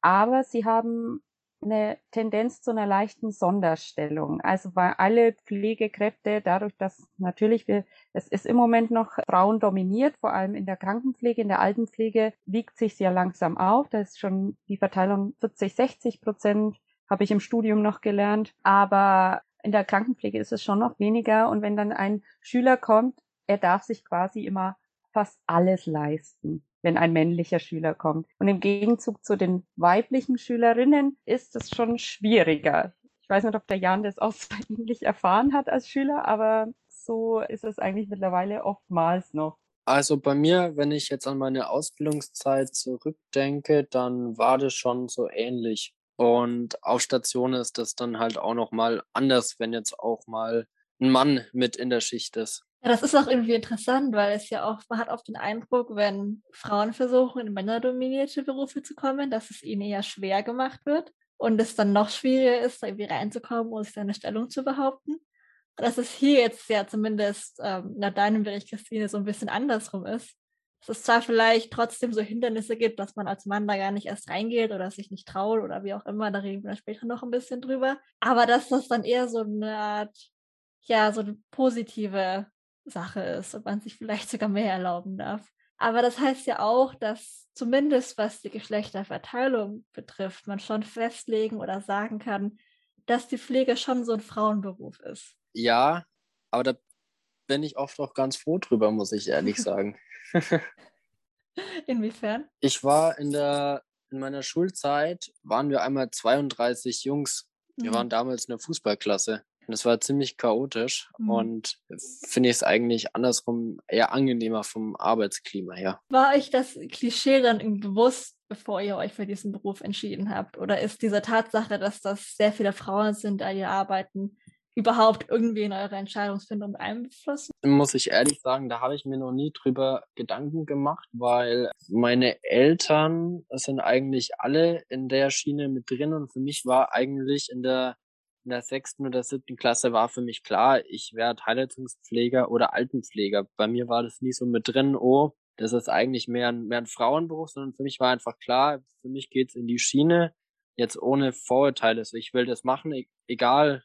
[SPEAKER 5] Aber sie haben eine Tendenz zu einer leichten Sonderstellung. Also weil alle Pflegekräfte, dadurch, dass natürlich wir, es ist im Moment noch Frauen dominiert, vor allem in der Krankenpflege, in der Altenpflege wiegt sich sehr langsam auf. Da ist schon die Verteilung 40, 60 Prozent, habe ich im Studium noch gelernt. Aber in der Krankenpflege ist es schon noch weniger. Und wenn dann ein Schüler kommt, er darf sich quasi immer fast alles leisten wenn ein männlicher Schüler kommt. Und im Gegenzug zu den weiblichen Schülerinnen ist es schon schwieriger. Ich weiß nicht, ob der Jan das auch so ähnlich erfahren hat als Schüler, aber so ist es eigentlich mittlerweile oftmals noch.
[SPEAKER 4] Also bei mir, wenn ich jetzt an meine Ausbildungszeit zurückdenke, dann war das schon so ähnlich. Und auf Station ist das dann halt auch noch mal anders, wenn jetzt auch mal ein Mann mit in der Schicht ist.
[SPEAKER 1] Ja, das ist auch irgendwie interessant, weil es ja auch, man hat oft den Eindruck, wenn Frauen versuchen, in männerdominierte Berufe zu kommen, dass es ihnen eher schwer gemacht wird und es dann noch schwieriger ist, da irgendwie reinzukommen und sich seine Stellung zu behaupten. Dass es hier jetzt ja zumindest ähm, nach deinem Bericht, Christine, so ein bisschen andersrum ist. Dass es zwar vielleicht trotzdem so Hindernisse gibt, dass man als Mann da gar nicht erst reingeht oder sich nicht traut oder wie auch immer, da reden wir später noch ein bisschen drüber. Aber dass das dann eher so eine Art, ja, so eine positive Sache ist und man sich vielleicht sogar mehr erlauben darf. Aber das heißt ja auch, dass zumindest was die Geschlechterverteilung betrifft, man schon festlegen oder sagen kann, dass die Pflege schon so ein Frauenberuf ist.
[SPEAKER 4] Ja, aber da bin ich oft auch ganz froh drüber, muss ich ehrlich sagen.
[SPEAKER 1] Inwiefern?
[SPEAKER 4] Ich war in der in meiner Schulzeit waren wir einmal 32 Jungs. Wir mhm. waren damals eine Fußballklasse. Und es war ziemlich chaotisch mhm. und finde ich es eigentlich andersrum eher angenehmer vom Arbeitsklima her.
[SPEAKER 1] War euch das Klischee dann bewusst, bevor ihr euch für diesen Beruf entschieden habt? Oder ist diese Tatsache, dass das sehr viele Frauen sind, ihr arbeiten, überhaupt irgendwie in eure Entscheidungsfindung einflussen?
[SPEAKER 4] Muss ich ehrlich sagen, da habe ich mir noch nie drüber Gedanken gemacht, weil meine Eltern sind eigentlich alle in der Schiene mit drin und für mich war eigentlich in der in der sechsten oder siebten Klasse war für mich klar, ich werde Heilrettungspfleger oder Altenpfleger. Bei mir war das nie so mit drin, oh, das ist eigentlich mehr ein, mehr ein Frauenberuf, sondern für mich war einfach klar, für mich geht's in die Schiene, jetzt ohne Vorurteile. Also ich will das machen, e-, egal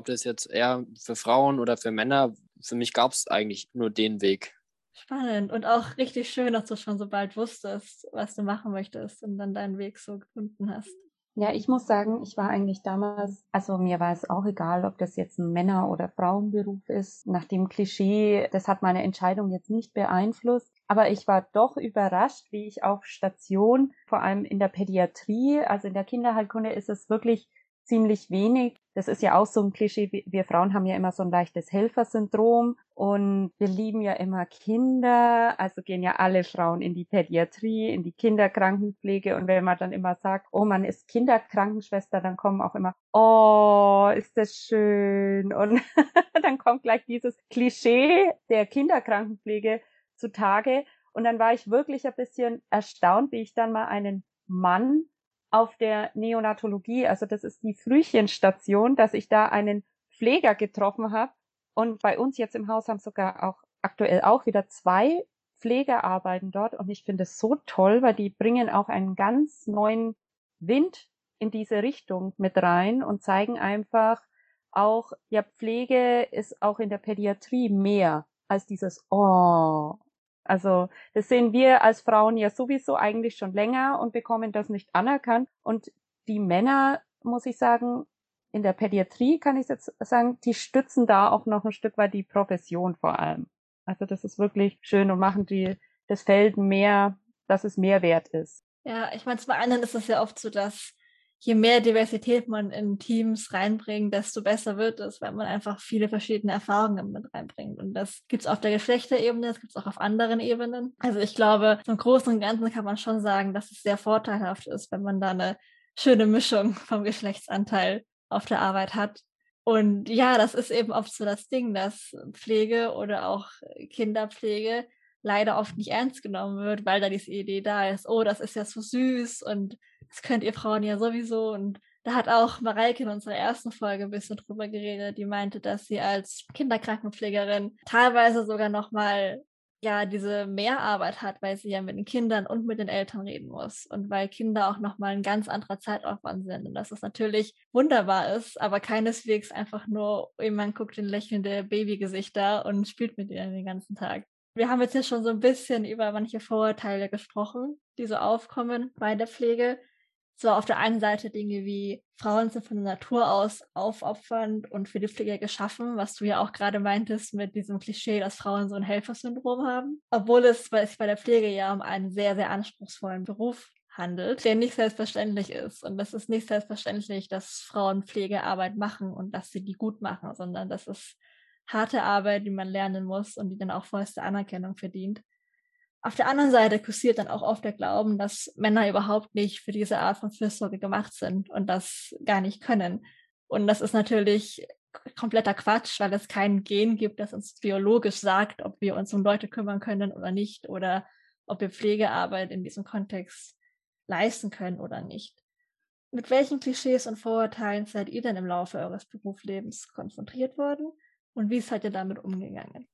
[SPEAKER 4] ob das jetzt eher für Frauen oder für Männer, für mich gab es eigentlich nur den Weg.
[SPEAKER 1] Spannend und auch richtig schön, dass du schon so bald wusstest, was du machen möchtest und dann deinen Weg so gefunden hast.
[SPEAKER 5] Ja, ich muss sagen, ich war eigentlich damals, also mir war es auch egal, ob das jetzt ein Männer- oder Frauenberuf ist. Nach dem Klischee, das hat meine Entscheidung jetzt nicht beeinflusst. Aber ich war doch überrascht, wie ich auf Station, vor allem in der Pädiatrie, also in der Kinderheilkunde ist es wirklich ziemlich wenig. Das ist ja auch so ein Klischee. Wir Frauen haben ja immer so ein leichtes Helfersyndrom und wir lieben ja immer Kinder. Also gehen ja alle Frauen in die Pädiatrie, in die Kinderkrankenpflege. Und wenn man dann immer sagt, oh, man ist Kinderkrankenschwester, dann kommen auch immer, oh, ist das schön. Und dann kommt gleich dieses Klischee der Kinderkrankenpflege zutage. Und dann war ich wirklich ein bisschen erstaunt, wie ich dann mal einen Mann auf der Neonatologie, also das ist die Frühchenstation, dass ich da einen Pfleger getroffen habe. Und bei uns jetzt im Haus haben sogar auch aktuell auch wieder zwei Pfleger arbeiten dort. Und ich finde es so toll, weil die bringen auch einen ganz neuen Wind in diese Richtung mit rein und zeigen einfach auch, ja, Pflege ist auch in der Pädiatrie mehr als dieses, oh, also das sehen wir als Frauen ja sowieso eigentlich schon länger und bekommen das nicht anerkannt. Und die Männer, muss ich sagen, in der Pädiatrie kann ich jetzt sagen, die stützen da auch noch ein Stück weit die Profession vor allem. Also das ist wirklich schön und machen die das Feld mehr, dass es mehr wert ist.
[SPEAKER 1] Ja, ich meine, zum einen ist es ja oft so, dass je mehr Diversität man in Teams reinbringt, desto besser wird es, weil man einfach viele verschiedene Erfahrungen mit reinbringt. Und das gibt es auf der Geschlechterebene, das gibt es auch auf anderen Ebenen. Also ich glaube, zum Großen und Ganzen kann man schon sagen, dass es sehr vorteilhaft ist, wenn man da eine schöne Mischung vom Geschlechtsanteil auf der Arbeit hat. Und ja, das ist eben oft so das Ding, dass Pflege oder auch Kinderpflege leider oft nicht ernst genommen wird, weil da diese Idee da ist, oh, das ist ja so süß und das könnt ihr Frauen ja sowieso. Und da hat auch Mareike in unserer ersten Folge ein bisschen drüber geredet, die meinte, dass sie als Kinderkrankenpflegerin teilweise sogar nochmal ja diese Mehrarbeit hat, weil sie ja mit den Kindern und mit den Eltern reden muss und weil Kinder auch nochmal ein ganz anderer Zeitaufwand sind und dass es natürlich wunderbar ist, aber keineswegs einfach nur jemand guckt in lächelnde Babygesichter und spielt mit ihnen den ganzen Tag. Wir haben jetzt hier schon so ein bisschen über manche Vorurteile gesprochen, die so aufkommen bei der Pflege zwar auf der einen Seite Dinge wie Frauen sind von Natur aus aufopfernd und für die Pflege geschaffen, was du ja auch gerade meintest mit diesem Klischee, dass Frauen so ein Helfersyndrom haben, obwohl es sich bei der Pflege ja um einen sehr, sehr anspruchsvollen Beruf handelt, der nicht selbstverständlich ist. Und es ist nicht selbstverständlich, dass Frauen Pflegearbeit machen und dass sie die gut machen, sondern das ist harte Arbeit, die man lernen muss und die dann auch vollste Anerkennung verdient. Auf der anderen Seite kursiert dann auch oft der Glauben, dass Männer überhaupt nicht für diese Art von Fürsorge gemacht sind und das gar nicht können. Und das ist natürlich kompletter Quatsch, weil es kein Gen gibt, das uns biologisch sagt, ob wir uns um Leute kümmern können oder nicht oder ob wir Pflegearbeit in diesem Kontext leisten können oder nicht. Mit welchen Klischees und Vorurteilen seid ihr denn im Laufe eures Berufslebens konfrontiert worden und wie seid ihr damit umgegangen?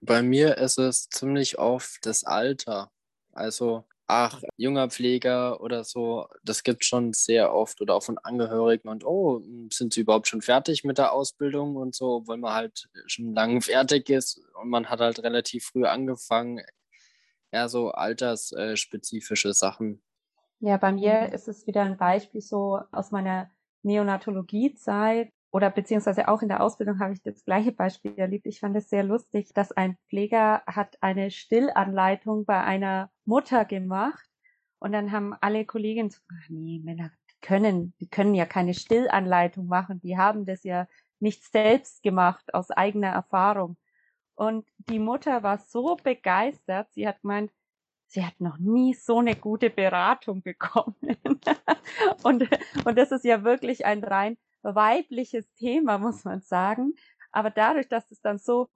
[SPEAKER 4] Bei mir ist es ziemlich oft das Alter. Also ach, junger Pfleger oder so, das gibt schon sehr oft oder auch von Angehörigen und oh, sind sie überhaupt schon fertig mit der Ausbildung und so, obwohl man halt schon lange fertig ist und man hat halt relativ früh angefangen, eher so altersspezifische Sachen.
[SPEAKER 5] Ja, bei mir ist es wieder ein Beispiel so aus meiner Neonatologiezeit oder beziehungsweise auch in der Ausbildung habe ich das gleiche Beispiel erlebt. Ich fand es sehr lustig, dass ein Pfleger hat eine Stillanleitung bei einer Mutter gemacht und dann haben alle Kolleginnen so, ach nee, Männer können, die können ja keine Stillanleitung machen, die haben das ja nicht selbst gemacht aus eigener Erfahrung. Und die Mutter war so begeistert, sie hat gemeint, sie hat noch nie so eine gute Beratung bekommen. und, und das ist ja wirklich ein rein weibliches Thema, muss man sagen. Aber dadurch, dass es dann so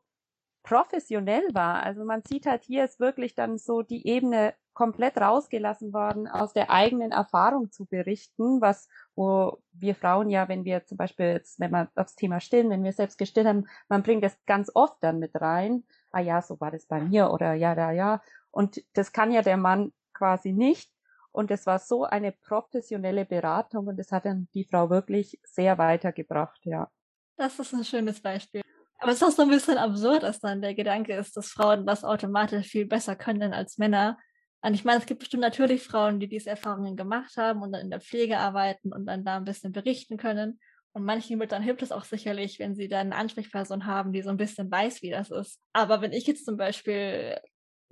[SPEAKER 5] professionell war, also man sieht halt hier ist wirklich dann so die Ebene komplett rausgelassen worden, aus der eigenen Erfahrung zu berichten, was, wo wir Frauen ja, wenn wir zum Beispiel jetzt, wenn man aufs Thema stillen, wenn wir selbst gestillt haben, man bringt das ganz oft dann mit rein. Ah ja, so war das bei mir oder ja, da, ja. Und das kann ja der Mann quasi nicht. Und es war so eine professionelle Beratung und es hat dann die Frau wirklich sehr weitergebracht, ja.
[SPEAKER 1] Das ist ein schönes Beispiel. Aber es ist auch so ein bisschen absurd, dass dann der Gedanke ist, dass Frauen das automatisch viel besser können als Männer. Und ich meine, es gibt bestimmt natürlich Frauen, die diese Erfahrungen gemacht haben und dann in der Pflege arbeiten und dann da ein bisschen berichten können. Und manchen dann hilft es auch sicherlich, wenn sie dann eine Ansprechperson haben, die so ein bisschen weiß, wie das ist. Aber wenn ich jetzt zum Beispiel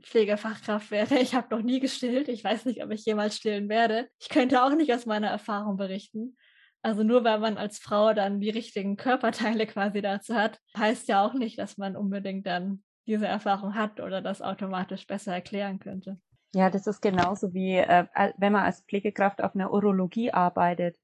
[SPEAKER 1] Pflegefachkraft wäre. Ich habe noch nie gestillt. Ich weiß nicht, ob ich jemals stillen werde. Ich könnte auch nicht aus meiner Erfahrung berichten. Also nur weil man als Frau dann die richtigen Körperteile quasi dazu hat, heißt ja auch nicht, dass man unbedingt dann diese Erfahrung hat oder das automatisch besser erklären könnte.
[SPEAKER 5] Ja, das ist genauso wie äh, wenn man als Pflegekraft auf einer Urologie arbeitet.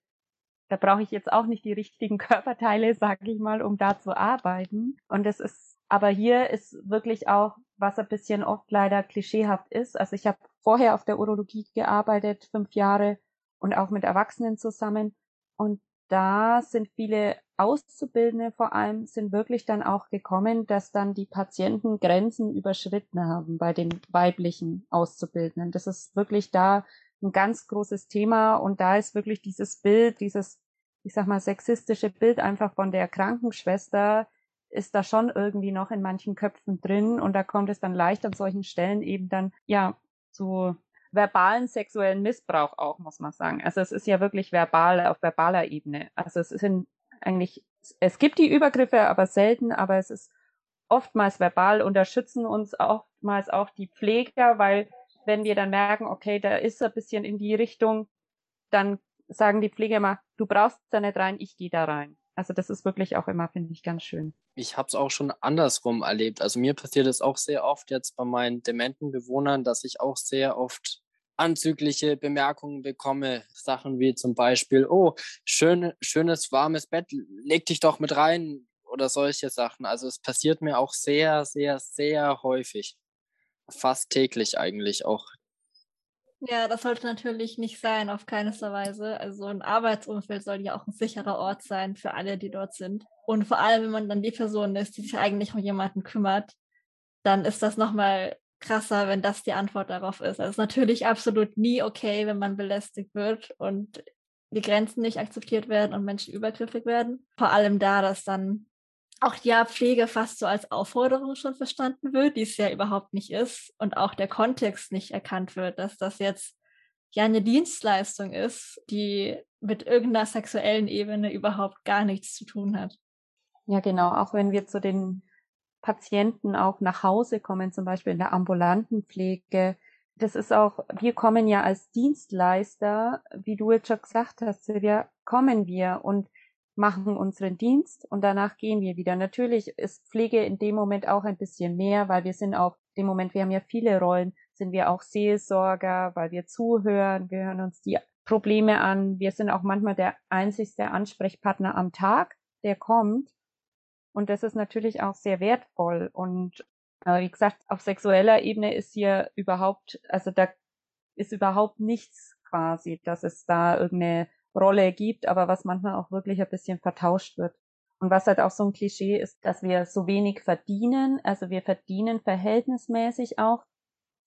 [SPEAKER 5] Da brauche ich jetzt auch nicht die richtigen Körperteile, sage ich mal, um da zu arbeiten. Und es ist, aber hier ist wirklich auch was ein bisschen oft leider klischeehaft ist. Also ich habe vorher auf der Urologie gearbeitet, fünf Jahre und auch mit Erwachsenen zusammen. Und da sind viele Auszubildende vor allem sind wirklich dann auch gekommen, dass dann die Patienten Grenzen überschritten haben bei den weiblichen Auszubildenden. Das ist wirklich da ein ganz großes Thema und da ist wirklich dieses Bild, dieses, ich sag mal, sexistische Bild einfach von der Krankenschwester, ist da schon irgendwie noch in manchen Köpfen drin und da kommt es dann leicht an solchen Stellen eben dann, ja, zu verbalen sexuellen Missbrauch auch, muss man sagen. Also es ist ja wirklich verbal, auf verbaler Ebene. Also es sind eigentlich, es gibt die Übergriffe, aber selten, aber es ist oftmals verbal und da schützen uns oftmals auch die Pfleger, weil wenn wir dann merken, okay, da ist ein bisschen in die Richtung, dann sagen die Pfleger immer, du brauchst da nicht rein, ich gehe da rein. Also das ist wirklich auch immer, finde ich, ganz schön.
[SPEAKER 4] Ich habe es auch schon andersrum erlebt. Also mir passiert es auch sehr oft jetzt bei meinen dementen Bewohnern, dass ich auch sehr oft anzügliche Bemerkungen bekomme. Sachen wie zum Beispiel, oh, schön, schönes warmes Bett, leg dich doch mit rein oder solche Sachen. Also es passiert mir auch sehr, sehr, sehr häufig. Fast täglich eigentlich auch
[SPEAKER 1] ja, das sollte natürlich nicht sein, auf keinster Weise. Also ein Arbeitsumfeld soll ja auch ein sicherer Ort sein für alle, die dort sind. Und vor allem, wenn man dann die Person ist, die sich eigentlich um jemanden kümmert, dann ist das nochmal krasser, wenn das die Antwort darauf ist. Also es ist natürlich absolut nie okay, wenn man belästigt wird und die Grenzen nicht akzeptiert werden und Menschen übergriffig werden. Vor allem da, dass dann auch ja Pflege fast so als Aufforderung schon verstanden wird, die es ja überhaupt nicht ist und auch der Kontext nicht erkannt wird, dass das jetzt ja eine Dienstleistung ist, die mit irgendeiner sexuellen Ebene überhaupt gar nichts zu tun hat.
[SPEAKER 5] Ja, genau. Auch wenn wir zu den Patienten auch nach Hause kommen, zum Beispiel in der ambulanten Pflege, das ist auch, wir kommen ja als Dienstleister, wie du jetzt schon gesagt hast, Silvia, kommen wir und machen unseren Dienst und danach gehen wir wieder. Natürlich ist Pflege in dem Moment auch ein bisschen mehr, weil wir sind auch, im Moment, wir haben ja viele Rollen, sind wir auch Seelsorger, weil wir zuhören, wir hören uns die Probleme an. Wir sind auch manchmal der einzigste Ansprechpartner am Tag, der kommt. Und das ist natürlich auch sehr wertvoll. Und äh, wie gesagt, auf sexueller Ebene ist hier überhaupt, also da ist überhaupt nichts quasi, dass es da irgendeine Rolle gibt, aber was manchmal auch wirklich ein bisschen vertauscht wird. Und was halt auch so ein Klischee ist, dass wir so wenig verdienen. Also wir verdienen verhältnismäßig auch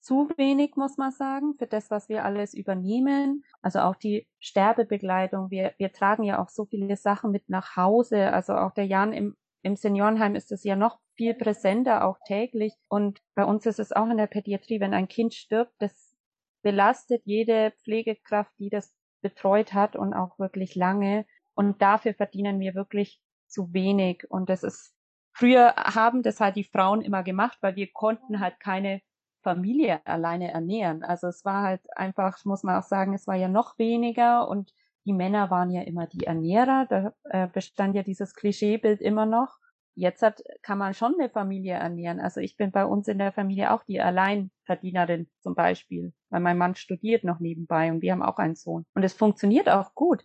[SPEAKER 5] zu wenig, muss man sagen, für das, was wir alles übernehmen. Also auch die Sterbebegleitung. Wir, wir tragen ja auch so viele Sachen mit nach Hause. Also auch der Jan im, im Seniorenheim ist es ja noch viel präsenter, auch täglich. Und bei uns ist es auch in der Pädiatrie, wenn ein Kind stirbt, das belastet jede Pflegekraft, die das betreut hat und auch wirklich lange. Und dafür verdienen wir wirklich zu wenig. Und das ist, früher haben das halt die Frauen immer gemacht, weil wir konnten halt keine Familie alleine ernähren. Also es war halt einfach, muss man auch sagen, es war ja noch weniger und die Männer waren ja immer die Ernährer. Da äh, bestand ja dieses Klischeebild immer noch. Jetzt hat, kann man schon eine Familie ernähren. Also ich bin bei uns in der Familie auch die Alleinverdienerin zum Beispiel, weil mein Mann studiert noch nebenbei und wir haben auch einen Sohn. Und es funktioniert auch gut.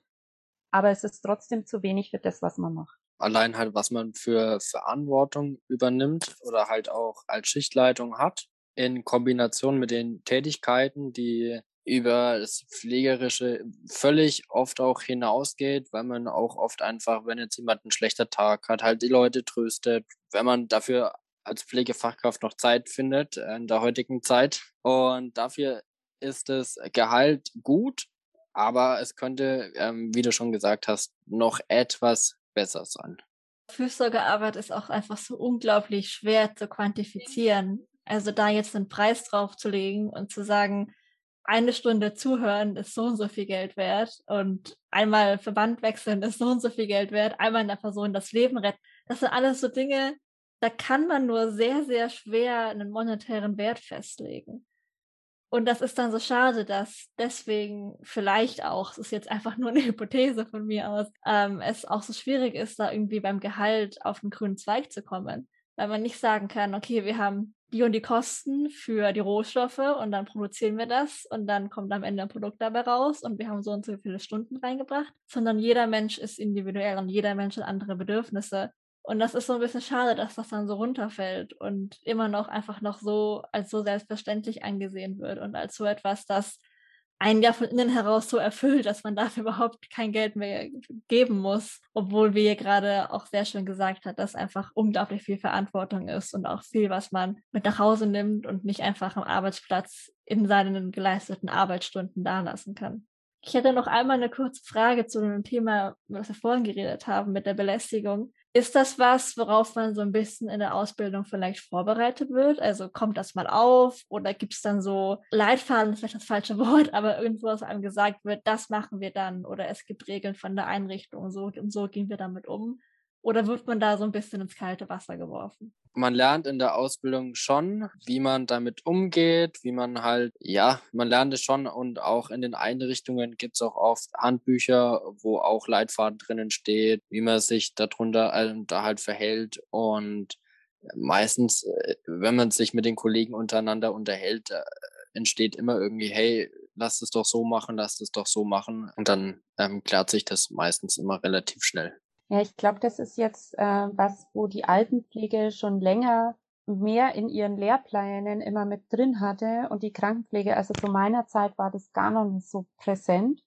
[SPEAKER 5] Aber es ist trotzdem zu wenig für das, was man macht.
[SPEAKER 4] Allein halt, was man für Verantwortung übernimmt oder halt auch als Schichtleitung hat, in Kombination mit den Tätigkeiten, die über das Pflegerische völlig oft auch hinausgeht, weil man auch oft einfach, wenn jetzt jemand einen schlechten Tag hat, halt die Leute tröstet, wenn man dafür als Pflegefachkraft noch Zeit findet in der heutigen Zeit. Und dafür ist das Gehalt gut, aber es könnte, ähm, wie du schon gesagt hast, noch etwas besser sein.
[SPEAKER 1] Fürsorgearbeit ist auch einfach so unglaublich schwer zu quantifizieren. Also da jetzt einen Preis drauf zu legen und zu sagen, eine Stunde zuhören ist so und so viel Geld wert und einmal Verband wechseln ist so und so viel Geld wert, einmal einer Person das Leben retten. Das sind alles so Dinge, da kann man nur sehr, sehr schwer einen monetären Wert festlegen. Und das ist dann so schade, dass deswegen vielleicht auch, es ist jetzt einfach nur eine Hypothese von mir aus, ähm, es auch so schwierig ist, da irgendwie beim Gehalt auf den grünen Zweig zu kommen. Weil man nicht sagen kann, okay, wir haben die und die Kosten für die Rohstoffe und dann produzieren wir das und dann kommt am Ende ein Produkt dabei raus und wir haben so und so viele Stunden reingebracht, sondern jeder Mensch ist individuell und jeder Mensch hat andere Bedürfnisse. Und das ist so ein bisschen schade, dass das dann so runterfällt und immer noch einfach noch so als so selbstverständlich angesehen wird und als so etwas, das einen ja von innen heraus so erfüllt, dass man dafür überhaupt kein Geld mehr geben muss, obwohl wie ihr gerade auch sehr schön gesagt hat, dass einfach unglaublich viel Verantwortung ist und auch viel, was man mit nach Hause nimmt und nicht einfach am Arbeitsplatz in seinen geleisteten Arbeitsstunden dalassen kann. Ich hätte noch einmal eine kurze Frage zu dem Thema, was wir vorhin geredet haben mit der Belästigung. Ist das was, worauf man so ein bisschen in der Ausbildung vielleicht vorbereitet wird? Also kommt das mal auf oder gibt es dann so Leitfaden, vielleicht das falsche Wort, aber irgendwo, was einem gesagt wird, das machen wir dann oder es gibt Regeln von der Einrichtung so und so gehen wir damit um? Oder wird man da so ein bisschen ins kalte Wasser geworfen?
[SPEAKER 4] Man lernt in der Ausbildung schon, wie man damit umgeht, wie man halt, ja, man lernt es schon und auch in den Einrichtungen gibt es auch oft Handbücher, wo auch Leitfaden drinnen steht, wie man sich darunter äh, da halt verhält und meistens, äh, wenn man sich mit den Kollegen untereinander unterhält, äh, entsteht immer irgendwie, hey, lass es doch so machen, lass es doch so machen. Und dann ähm, klärt sich das meistens immer relativ schnell.
[SPEAKER 5] Ja, ich glaube, das ist jetzt äh, was, wo die Altenpflege schon länger mehr in ihren Lehrplänen immer mit drin hatte und die Krankenpflege, also zu meiner Zeit war das gar noch nicht so präsent.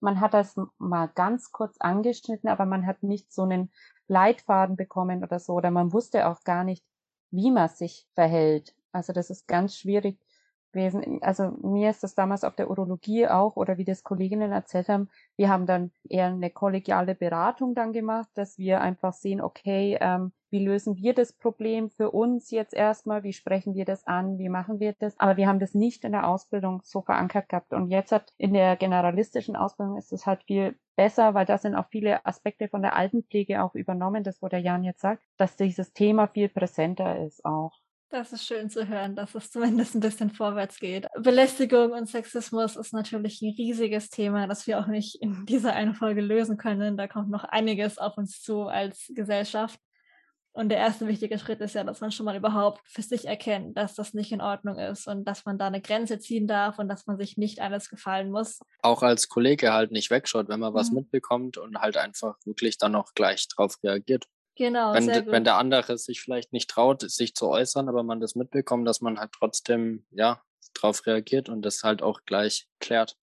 [SPEAKER 5] Man hat das mal ganz kurz angeschnitten, aber man hat nicht so einen Leitfaden bekommen oder so, oder man wusste auch gar nicht, wie man sich verhält. Also das ist ganz schwierig gewesen. Also mir ist das damals auf der Urologie auch oder wie das Kolleginnen erzählt haben, wir haben dann eher eine kollegiale Beratung dann gemacht, dass wir einfach sehen, okay, ähm, wie lösen wir das Problem für uns jetzt erstmal, wie sprechen wir das an, wie machen wir das, aber wir haben das nicht in der Ausbildung so verankert gehabt. Und jetzt hat in der generalistischen Ausbildung ist es halt viel besser, weil da sind auch viele Aspekte von der Altenpflege auch übernommen, das wo der Jan jetzt sagt, dass dieses Thema viel präsenter ist auch.
[SPEAKER 1] Das ist schön zu hören, dass es zumindest ein bisschen vorwärts geht. Belästigung und Sexismus ist natürlich ein riesiges Thema, das wir auch nicht in dieser einen Folge lösen können. Da kommt noch einiges auf uns zu als Gesellschaft. Und der erste wichtige Schritt ist ja, dass man schon mal überhaupt für sich erkennt, dass das nicht in Ordnung ist und dass man da eine Grenze ziehen darf und dass man sich nicht alles gefallen muss.
[SPEAKER 4] Auch als Kollege halt nicht wegschaut, wenn man was mhm. mitbekommt und halt einfach wirklich dann auch gleich drauf reagiert.
[SPEAKER 1] Genau.
[SPEAKER 4] Wenn, wenn der andere sich vielleicht nicht traut, sich zu äußern, aber man das mitbekommt, dass man halt trotzdem, ja, drauf reagiert und das halt auch gleich klärt.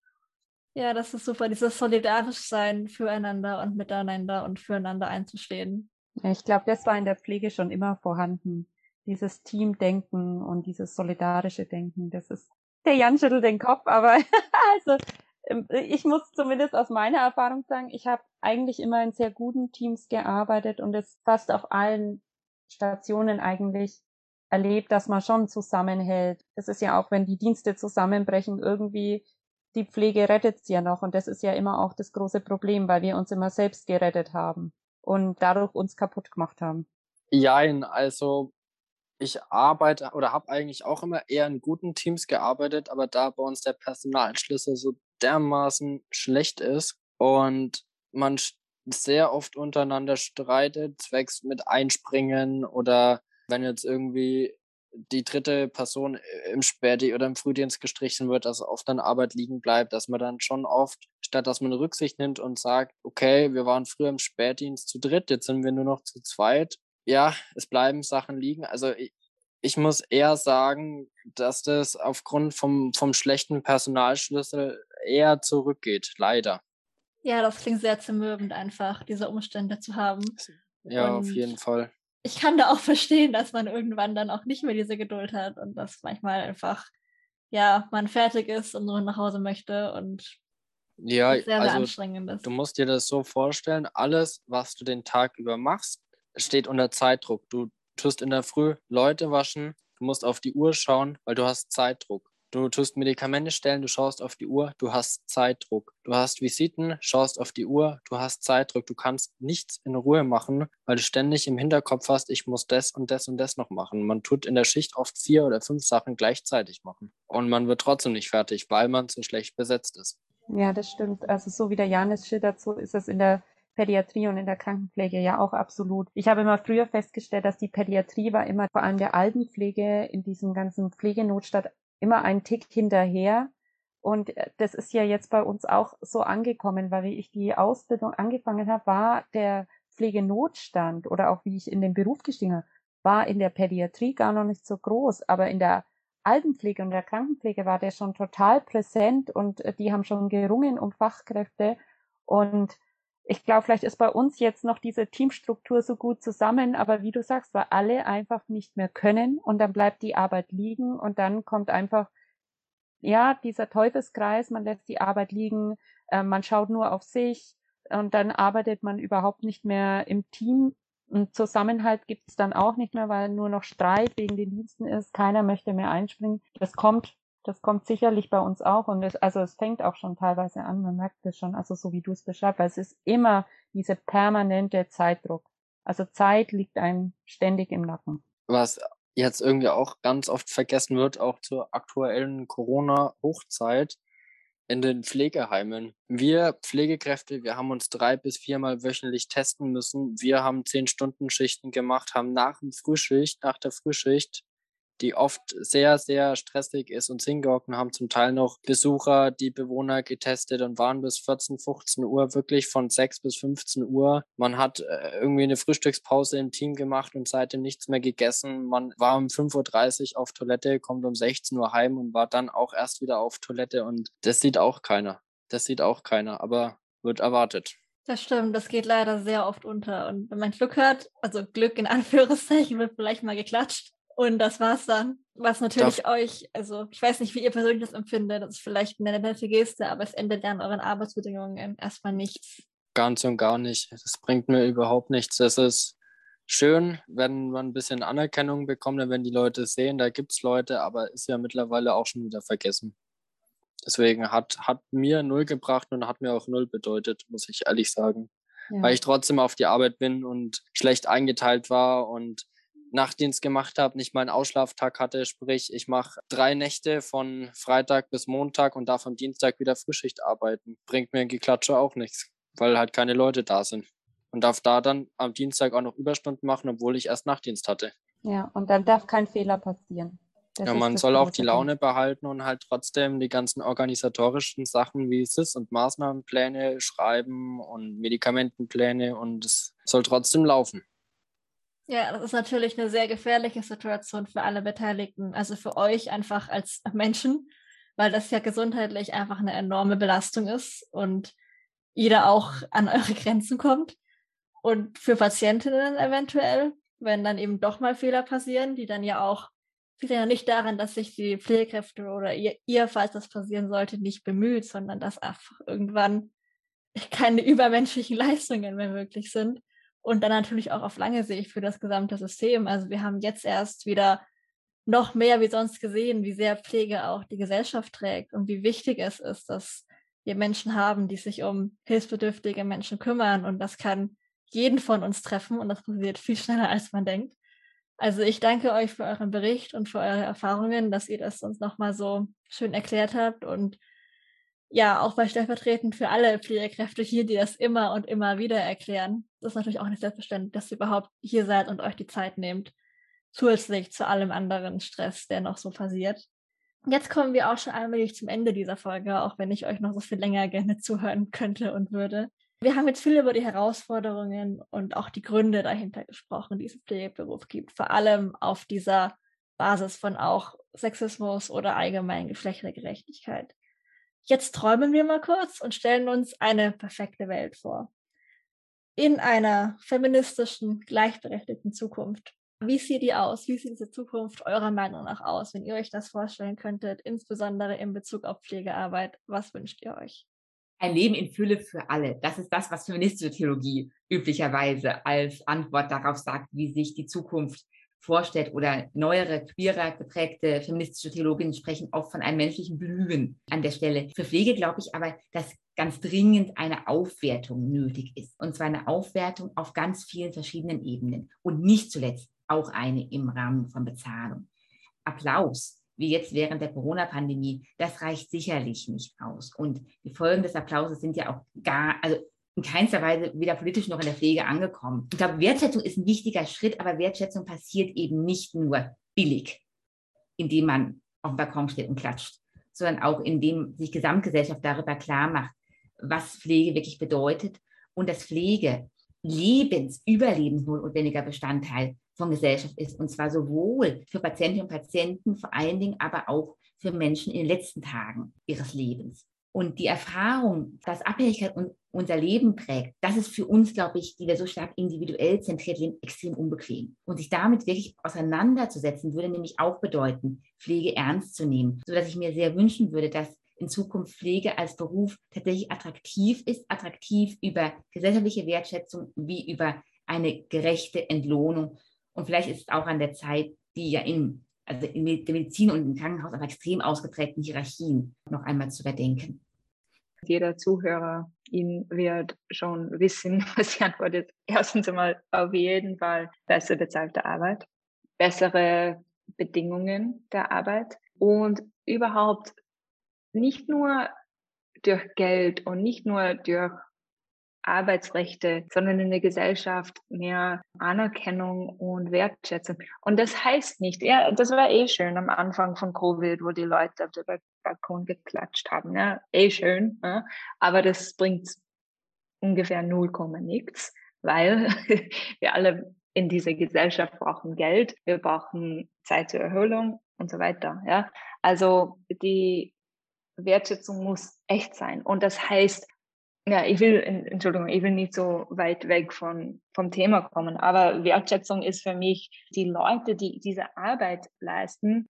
[SPEAKER 1] Ja, das ist super, dieses solidarisch sein füreinander und miteinander und füreinander einzustehen.
[SPEAKER 5] Ich glaube, das war in der Pflege schon immer vorhanden. dieses Teamdenken und dieses solidarische Denken. Das ist, der Jan schüttelt den Kopf, aber also ich muss zumindest aus meiner Erfahrung sagen, ich habe eigentlich immer in sehr guten Teams gearbeitet und es fast auf allen Stationen eigentlich erlebt, dass man schon zusammenhält. Es ist ja auch, wenn die Dienste zusammenbrechen, irgendwie die Pflege rettet es ja noch. Und das ist ja immer auch das große Problem, weil wir uns immer selbst gerettet haben und dadurch uns kaputt gemacht haben.
[SPEAKER 4] Jein, also ich arbeite oder habe eigentlich auch immer eher in guten Teams gearbeitet, aber da bei uns der Personalschlüssel so dermaßen schlecht ist und man sehr oft untereinander streitet, zwecks mit Einspringen oder wenn jetzt irgendwie die dritte Person im Späti oder im Frühdienst gestrichen wird, dass oft an Arbeit liegen bleibt, dass man dann schon oft, statt dass man Rücksicht nimmt und sagt, okay, wir waren früher im Spätdienst zu dritt, jetzt sind wir nur noch zu zweit. Ja, es bleiben Sachen liegen. Also ich, ich muss eher sagen, dass das aufgrund vom, vom schlechten Personalschlüssel eher zurückgeht, leider.
[SPEAKER 1] Ja, das klingt sehr zermürbend einfach, diese Umstände zu haben.
[SPEAKER 4] Ja, und auf jeden Fall.
[SPEAKER 1] Ich kann da auch verstehen, dass man irgendwann dann auch nicht mehr diese Geduld hat und dass manchmal einfach, ja, man fertig ist und nur nach Hause möchte und
[SPEAKER 4] ja, sehr, sehr also, anstrengend ist. Du musst dir das so vorstellen, alles, was du den Tag über machst, steht unter Zeitdruck. Du tust in der Früh Leute waschen, du musst auf die Uhr schauen, weil du hast Zeitdruck. Du tust Medikamente stellen, du schaust auf die Uhr, du hast Zeitdruck. Du hast Visiten, schaust auf die Uhr, du hast Zeitdruck. Du kannst nichts in Ruhe machen, weil du ständig im Hinterkopf hast, ich muss das und das und das noch machen. Man tut in der Schicht oft vier oder fünf Sachen gleichzeitig machen. Und man wird trotzdem nicht fertig, weil man zu schlecht besetzt ist.
[SPEAKER 5] Ja, das stimmt. Also so wie der Janis schildert, so ist es in der Pädiatrie und in der Krankenpflege ja auch absolut. Ich habe immer früher festgestellt, dass die Pädiatrie war immer vor allem der Altenpflege in diesem ganzen Pflegenotstand immer einen Tick hinterher. Und äh, das ist ja jetzt bei uns auch so angekommen, weil wie ich die Ausbildung angefangen habe, war der Pflegenotstand oder auch wie ich in den Beruf gestiegen habe, war in der Pädiatrie gar noch nicht so groß, aber in der Altenpflege und der Krankenpflege war der schon total präsent und äh, die haben schon gerungen um Fachkräfte und ich glaube, vielleicht ist bei uns jetzt noch diese Teamstruktur so gut zusammen, aber wie du sagst, weil alle einfach nicht mehr können und dann bleibt die Arbeit liegen und dann kommt einfach, ja, dieser Teufelskreis, man lässt die Arbeit liegen, äh, man schaut nur auf sich und dann arbeitet man überhaupt nicht mehr im Team. Und Zusammenhalt gibt es dann auch nicht mehr, weil nur noch Streit wegen den Diensten ist. Keiner möchte mehr einspringen. Das kommt das kommt sicherlich bei uns auch und es, also es fängt auch schon teilweise an, man merkt es schon, also so wie du es beschreibst, weil es ist immer diese permanente Zeitdruck. Also Zeit liegt einem ständig im Nacken.
[SPEAKER 4] Was jetzt irgendwie auch ganz oft vergessen wird, auch zur aktuellen Corona-Hochzeit in den Pflegeheimen. Wir Pflegekräfte, wir haben uns drei bis viermal wöchentlich testen müssen. Wir haben zehn Stunden Schichten gemacht, haben nach dem Frühschicht, nach der Frühschicht die oft sehr, sehr stressig ist und hingehocken haben zum Teil noch Besucher, die Bewohner getestet und waren bis 14, 15 Uhr wirklich von 6 bis 15 Uhr. Man hat äh, irgendwie eine Frühstückspause im Team gemacht und seitdem nichts mehr gegessen. Man war um 5.30 Uhr auf Toilette, kommt um 16 Uhr heim und war dann auch erst wieder auf Toilette und das sieht auch keiner. Das sieht auch keiner, aber wird erwartet.
[SPEAKER 1] Das stimmt, das geht leider sehr oft unter. Und wenn man Glück hat, also Glück in Anführungszeichen, wird vielleicht mal geklatscht, und das war's dann. Was natürlich Darf euch, also ich weiß nicht, wie ihr persönlich das empfindet, das ist vielleicht eine nette Geste, aber es ändert ja an euren Arbeitsbedingungen erstmal nichts.
[SPEAKER 4] Ganz und gar nicht. Das bringt mir überhaupt nichts. Das ist schön, wenn man ein bisschen Anerkennung bekommt, wenn die Leute sehen, da gibt es Leute, aber ist ja mittlerweile auch schon wieder vergessen. Deswegen hat, hat mir null gebracht und hat mir auch null bedeutet, muss ich ehrlich sagen. Ja. Weil ich trotzdem auf die Arbeit bin und schlecht eingeteilt war und Nachtdienst gemacht habe, nicht mal einen Ausschlaftag hatte, sprich ich mache drei Nächte von Freitag bis Montag und darf am Dienstag wieder Frühschicht arbeiten. Bringt mir ein Geklatsche auch nichts, weil halt keine Leute da sind. Und darf da dann am Dienstag auch noch Überstunden machen, obwohl ich erst Nachtdienst hatte.
[SPEAKER 5] Ja, und dann darf kein Fehler passieren.
[SPEAKER 4] Das ja, man soll auch die Laune behalten und halt trotzdem die ganzen organisatorischen Sachen wie SIS und Maßnahmenpläne schreiben und Medikamentenpläne und es soll trotzdem laufen.
[SPEAKER 1] Ja, das ist natürlich eine sehr gefährliche Situation für alle Beteiligten, also für euch einfach als Menschen, weil das ja gesundheitlich einfach eine enorme Belastung ist und jeder auch an eure Grenzen kommt. Und für Patientinnen eventuell, wenn dann eben doch mal Fehler passieren, die dann ja auch, liegt ja nicht daran, dass sich die Pflegekräfte oder ihr, ihr, falls das passieren sollte, nicht bemüht, sondern dass einfach irgendwann keine übermenschlichen Leistungen mehr möglich sind. Und dann natürlich auch auf lange Sicht für das gesamte System. Also wir haben jetzt erst wieder noch mehr wie sonst gesehen, wie sehr Pflege auch die Gesellschaft trägt und wie wichtig es ist, dass wir Menschen haben, die sich um hilfsbedürftige Menschen kümmern. Und das kann jeden von uns treffen und das passiert viel schneller, als man denkt. Also ich danke euch für euren Bericht und für eure Erfahrungen, dass ihr das uns nochmal so schön erklärt habt und ja, auch bei stellvertretend für alle Pflegekräfte hier, die das immer und immer wieder erklären. Das ist natürlich auch nicht selbstverständlich, dass ihr überhaupt hier seid und euch die Zeit nehmt, zusätzlich zu allem anderen Stress, der noch so passiert. Jetzt kommen wir auch schon allmählich zum Ende dieser Folge, auch wenn ich euch noch so viel länger gerne zuhören könnte und würde. Wir haben jetzt viel über die Herausforderungen und auch die Gründe dahinter gesprochen, die es im Pflegeberuf gibt, vor allem auf dieser Basis von auch Sexismus oder allgemein Geschlechtergerechtigkeit. Jetzt träumen wir mal kurz und stellen uns eine perfekte Welt vor. In einer feministischen, gleichberechtigten Zukunft. Wie sieht die aus? Wie sieht diese Zukunft eurer Meinung nach aus, wenn ihr euch das vorstellen könntet, insbesondere in Bezug auf Pflegearbeit? Was wünscht ihr euch?
[SPEAKER 3] Ein Leben in Fülle für alle. Das ist das, was feministische Theologie üblicherweise als Antwort darauf sagt, wie sich die Zukunft vorstellt oder neuere, queerer geprägte feministische Theologinnen sprechen oft von einem menschlichen Blühen an der Stelle. Für Pflege glaube ich aber, dass ganz dringend eine Aufwertung nötig ist. Und zwar eine Aufwertung auf ganz vielen verschiedenen Ebenen und nicht zuletzt auch eine im Rahmen von Bezahlung. Applaus, wie jetzt während der Corona-Pandemie, das reicht sicherlich nicht aus. Und die Folgen des Applauses sind ja auch gar, also in keinster Weise weder politisch noch in der Pflege angekommen. Ich glaube, Wertschätzung ist ein wichtiger Schritt, aber Wertschätzung passiert eben nicht nur billig, indem man auf dem Balkon steht und klatscht, sondern auch indem sich Gesamtgesellschaft darüber klar macht, was Pflege wirklich bedeutet und dass Pflege lebens-, überlebensnotwendiger Bestandteil von Gesellschaft ist. Und zwar sowohl für Patientinnen und Patienten, vor allen Dingen aber auch für Menschen in den letzten Tagen ihres Lebens. Und die Erfahrung, dass Abhängigkeit unser Leben prägt, das ist für uns, glaube ich, die wir so stark individuell zentriert leben, extrem unbequem. Und sich damit wirklich auseinanderzusetzen, würde nämlich auch bedeuten, Pflege ernst zu nehmen, sodass ich mir sehr wünschen würde, dass in Zukunft Pflege als Beruf tatsächlich attraktiv ist, attraktiv über gesellschaftliche Wertschätzung wie über eine gerechte Entlohnung. Und vielleicht ist es auch an der Zeit, die ja in, also in der Medizin und im Krankenhaus auf extrem ausgeprägten Hierarchien noch einmal zu überdenken.
[SPEAKER 2] Jeder Zuhörer ihn wird schon wissen, was die Antwort ist. Erstens einmal auf jeden Fall besser bezahlte Arbeit, bessere Bedingungen der Arbeit und überhaupt nicht nur durch Geld und nicht nur durch Arbeitsrechte, sondern in der Gesellschaft mehr Anerkennung und Wertschätzung. Und das heißt nicht, ja, das war eh schön am Anfang von Covid, wo die Leute auf dem Balkon geklatscht haben, ja, eh schön, ja, aber das bringt ungefähr null Komma nichts, weil wir alle in dieser Gesellschaft brauchen Geld, wir brauchen Zeit zur Erholung und so weiter, ja. Also die Wertschätzung muss echt sein. Und das heißt, ja, ich will, Entschuldigung, ich will nicht so weit weg von, vom Thema kommen, aber Wertschätzung ist für mich die Leute, die diese Arbeit leisten,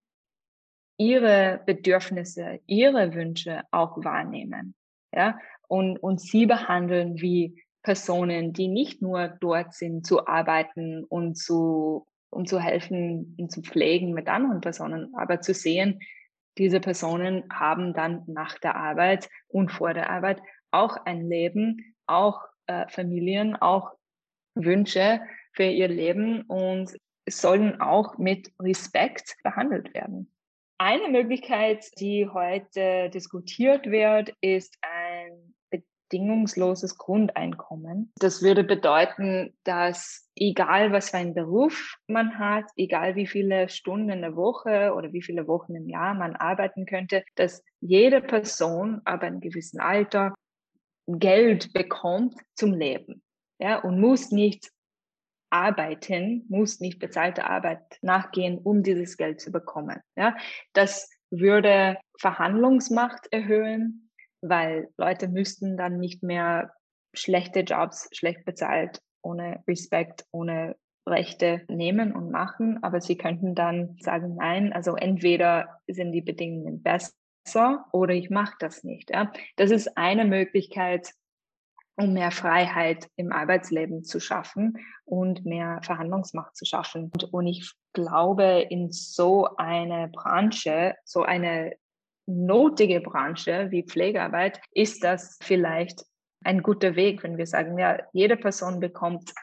[SPEAKER 2] ihre Bedürfnisse, ihre Wünsche auch wahrnehmen, ja, und, und sie behandeln wie Personen, die nicht nur dort sind, zu arbeiten und zu, um zu helfen und zu pflegen mit anderen Personen, aber zu sehen, diese Personen haben dann nach der Arbeit und vor der Arbeit auch ein Leben, auch äh, Familien, auch Wünsche für ihr Leben und sollen auch mit Respekt behandelt werden. Eine Möglichkeit, die heute diskutiert wird, ist ein bedingungsloses Grundeinkommen. Das würde bedeuten, dass egal was für einen Beruf man hat, egal wie viele Stunden in der Woche oder wie viele Wochen im Jahr man arbeiten könnte, dass jede Person ab einem gewissen Alter Geld bekommt zum Leben. Ja, und muss nicht arbeiten, muss nicht bezahlte Arbeit nachgehen, um dieses Geld zu bekommen. Ja, das würde Verhandlungsmacht erhöhen, weil Leute müssten dann nicht mehr schlechte Jobs, schlecht bezahlt, ohne Respekt, ohne Rechte nehmen und machen, aber sie könnten dann sagen, nein, also entweder sind die Bedingungen besser oder ich mache das nicht. Ja. Das ist eine Möglichkeit, um mehr Freiheit im Arbeitsleben zu schaffen und mehr Verhandlungsmacht zu schaffen. Und, und ich glaube, in so eine Branche, so eine notige Branche wie Pflegearbeit, ist das vielleicht ein guter Weg, wenn wir sagen, ja, jede Person bekommt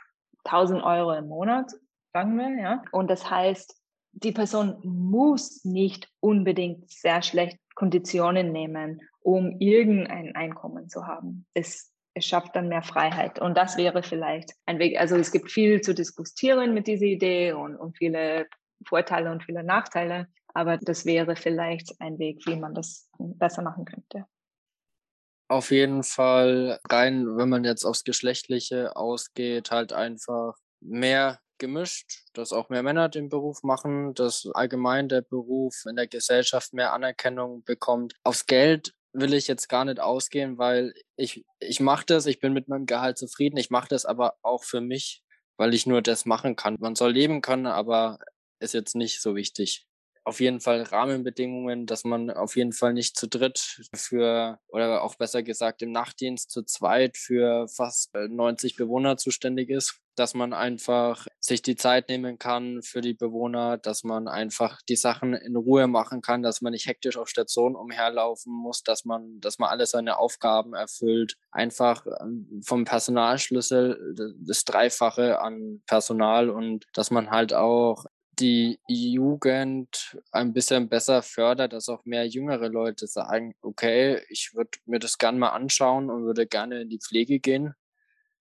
[SPEAKER 2] 1000 Euro im Monat, sagen wir, ja. Und das heißt, die Person muss nicht unbedingt sehr schlechte Konditionen nehmen, um irgendein Einkommen zu haben. Es es schafft dann mehr Freiheit. Und das wäre vielleicht ein Weg. Also es gibt viel zu diskutieren mit dieser Idee und, und viele Vorteile und viele Nachteile. Aber das wäre vielleicht ein Weg, wie man das besser machen könnte.
[SPEAKER 4] Auf jeden Fall rein, wenn man jetzt aufs Geschlechtliche ausgeht, halt einfach mehr gemischt, dass auch mehr Männer den Beruf machen, dass allgemein der Beruf in der Gesellschaft mehr Anerkennung bekommt. Aufs Geld will ich jetzt gar nicht ausgehen, weil ich, ich mache das, ich bin mit meinem Gehalt zufrieden, ich mache das aber auch für mich, weil ich nur das machen kann. Man soll leben können, aber ist jetzt nicht so wichtig. Auf jeden Fall Rahmenbedingungen, dass man auf jeden Fall nicht zu dritt für, oder auch besser gesagt im Nachtdienst zu zweit für fast 90 äh, Bewohner zuständig ist dass man einfach sich die Zeit nehmen kann für die Bewohner, dass man einfach die Sachen in Ruhe machen kann, dass man nicht hektisch auf Station umherlaufen muss, dass man, dass man alle seine Aufgaben erfüllt. Einfach ähm, vom Personalschlüssel das Dreifache an Personal und dass man halt auch die Jugend ein bisschen besser fördert, dass auch mehr jüngere Leute sagen, okay, ich würde mir das gerne mal anschauen und würde gerne in die Pflege gehen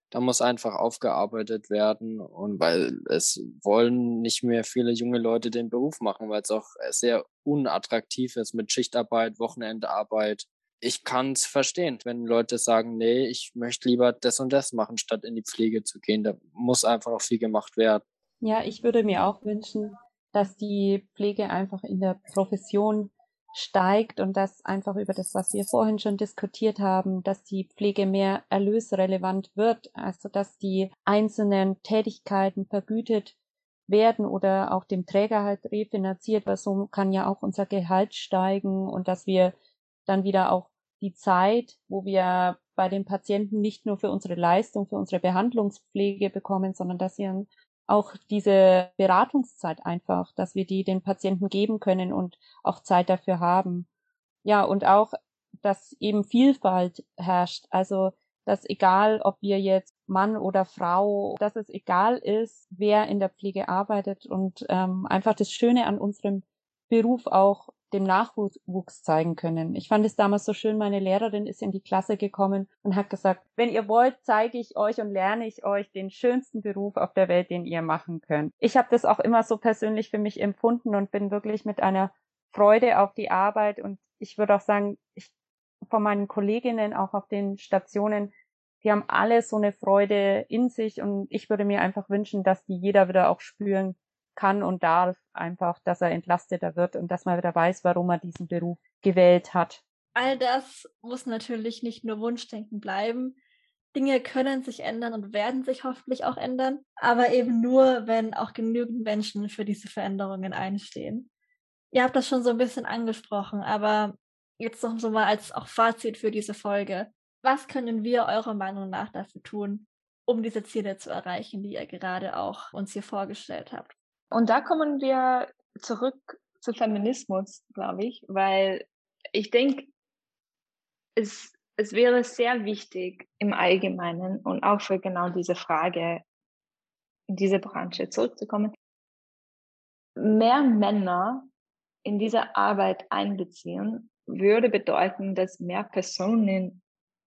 [SPEAKER 4] da muss einfach aufgearbeitet werden und weil es wollen nicht mehr viele junge Leute den Beruf machen, weil es auch sehr unattraktiv ist mit Schichtarbeit, Wochenendarbeit. Ich kann es verstehen, wenn Leute sagen, nee, ich möchte lieber das und das machen, statt in die Pflege zu gehen. Da muss einfach noch viel gemacht werden.
[SPEAKER 5] Ja, ich würde mir auch wünschen, dass die Pflege einfach in der Profession steigt und das einfach über das, was wir vorhin schon diskutiert haben, dass die Pflege mehr erlösrelevant wird, also dass die einzelnen Tätigkeiten vergütet werden oder auch dem Träger halt refinanziert, weil so kann ja auch unser Gehalt steigen und dass wir dann wieder auch die Zeit, wo wir bei den Patienten nicht nur für unsere Leistung, für unsere Behandlungspflege bekommen, sondern dass wir auch diese Beratungszeit einfach, dass wir die den Patienten geben können und auch Zeit dafür haben. Ja, und auch, dass eben Vielfalt herrscht. Also, dass egal, ob wir jetzt Mann oder Frau, dass es egal ist, wer in der Pflege arbeitet und ähm, einfach das Schöne an unserem Beruf auch dem Nachwuchs zeigen können. Ich fand es damals so schön, meine Lehrerin ist in die Klasse gekommen und hat gesagt, wenn ihr wollt, zeige ich euch und lerne ich euch den schönsten Beruf auf der Welt, den ihr machen könnt. Ich habe das auch immer so persönlich für mich empfunden und bin wirklich mit einer Freude auf die Arbeit und ich würde auch sagen, ich von meinen Kolleginnen auch auf den Stationen, die haben alle so eine Freude in sich und ich würde mir einfach wünschen, dass die jeder wieder auch spüren kann und darf einfach, dass er entlasteter wird und dass man wieder weiß, warum er diesen Beruf gewählt hat.
[SPEAKER 1] All das muss natürlich nicht nur Wunschdenken bleiben. Dinge können sich ändern und werden sich hoffentlich auch ändern, aber eben nur, wenn auch genügend Menschen für diese Veränderungen einstehen. Ihr habt das schon so ein bisschen angesprochen, aber jetzt noch so mal als auch Fazit für diese Folge. Was können wir eurer Meinung nach dafür tun, um diese Ziele zu erreichen, die ihr gerade auch uns hier vorgestellt habt?
[SPEAKER 2] Und da kommen wir zurück zu Feminismus, glaube ich, weil ich denke, es, es wäre sehr wichtig im Allgemeinen und auch für genau diese Frage in diese Branche zurückzukommen, mehr Männer in diese Arbeit einbeziehen, würde bedeuten, dass mehr Personen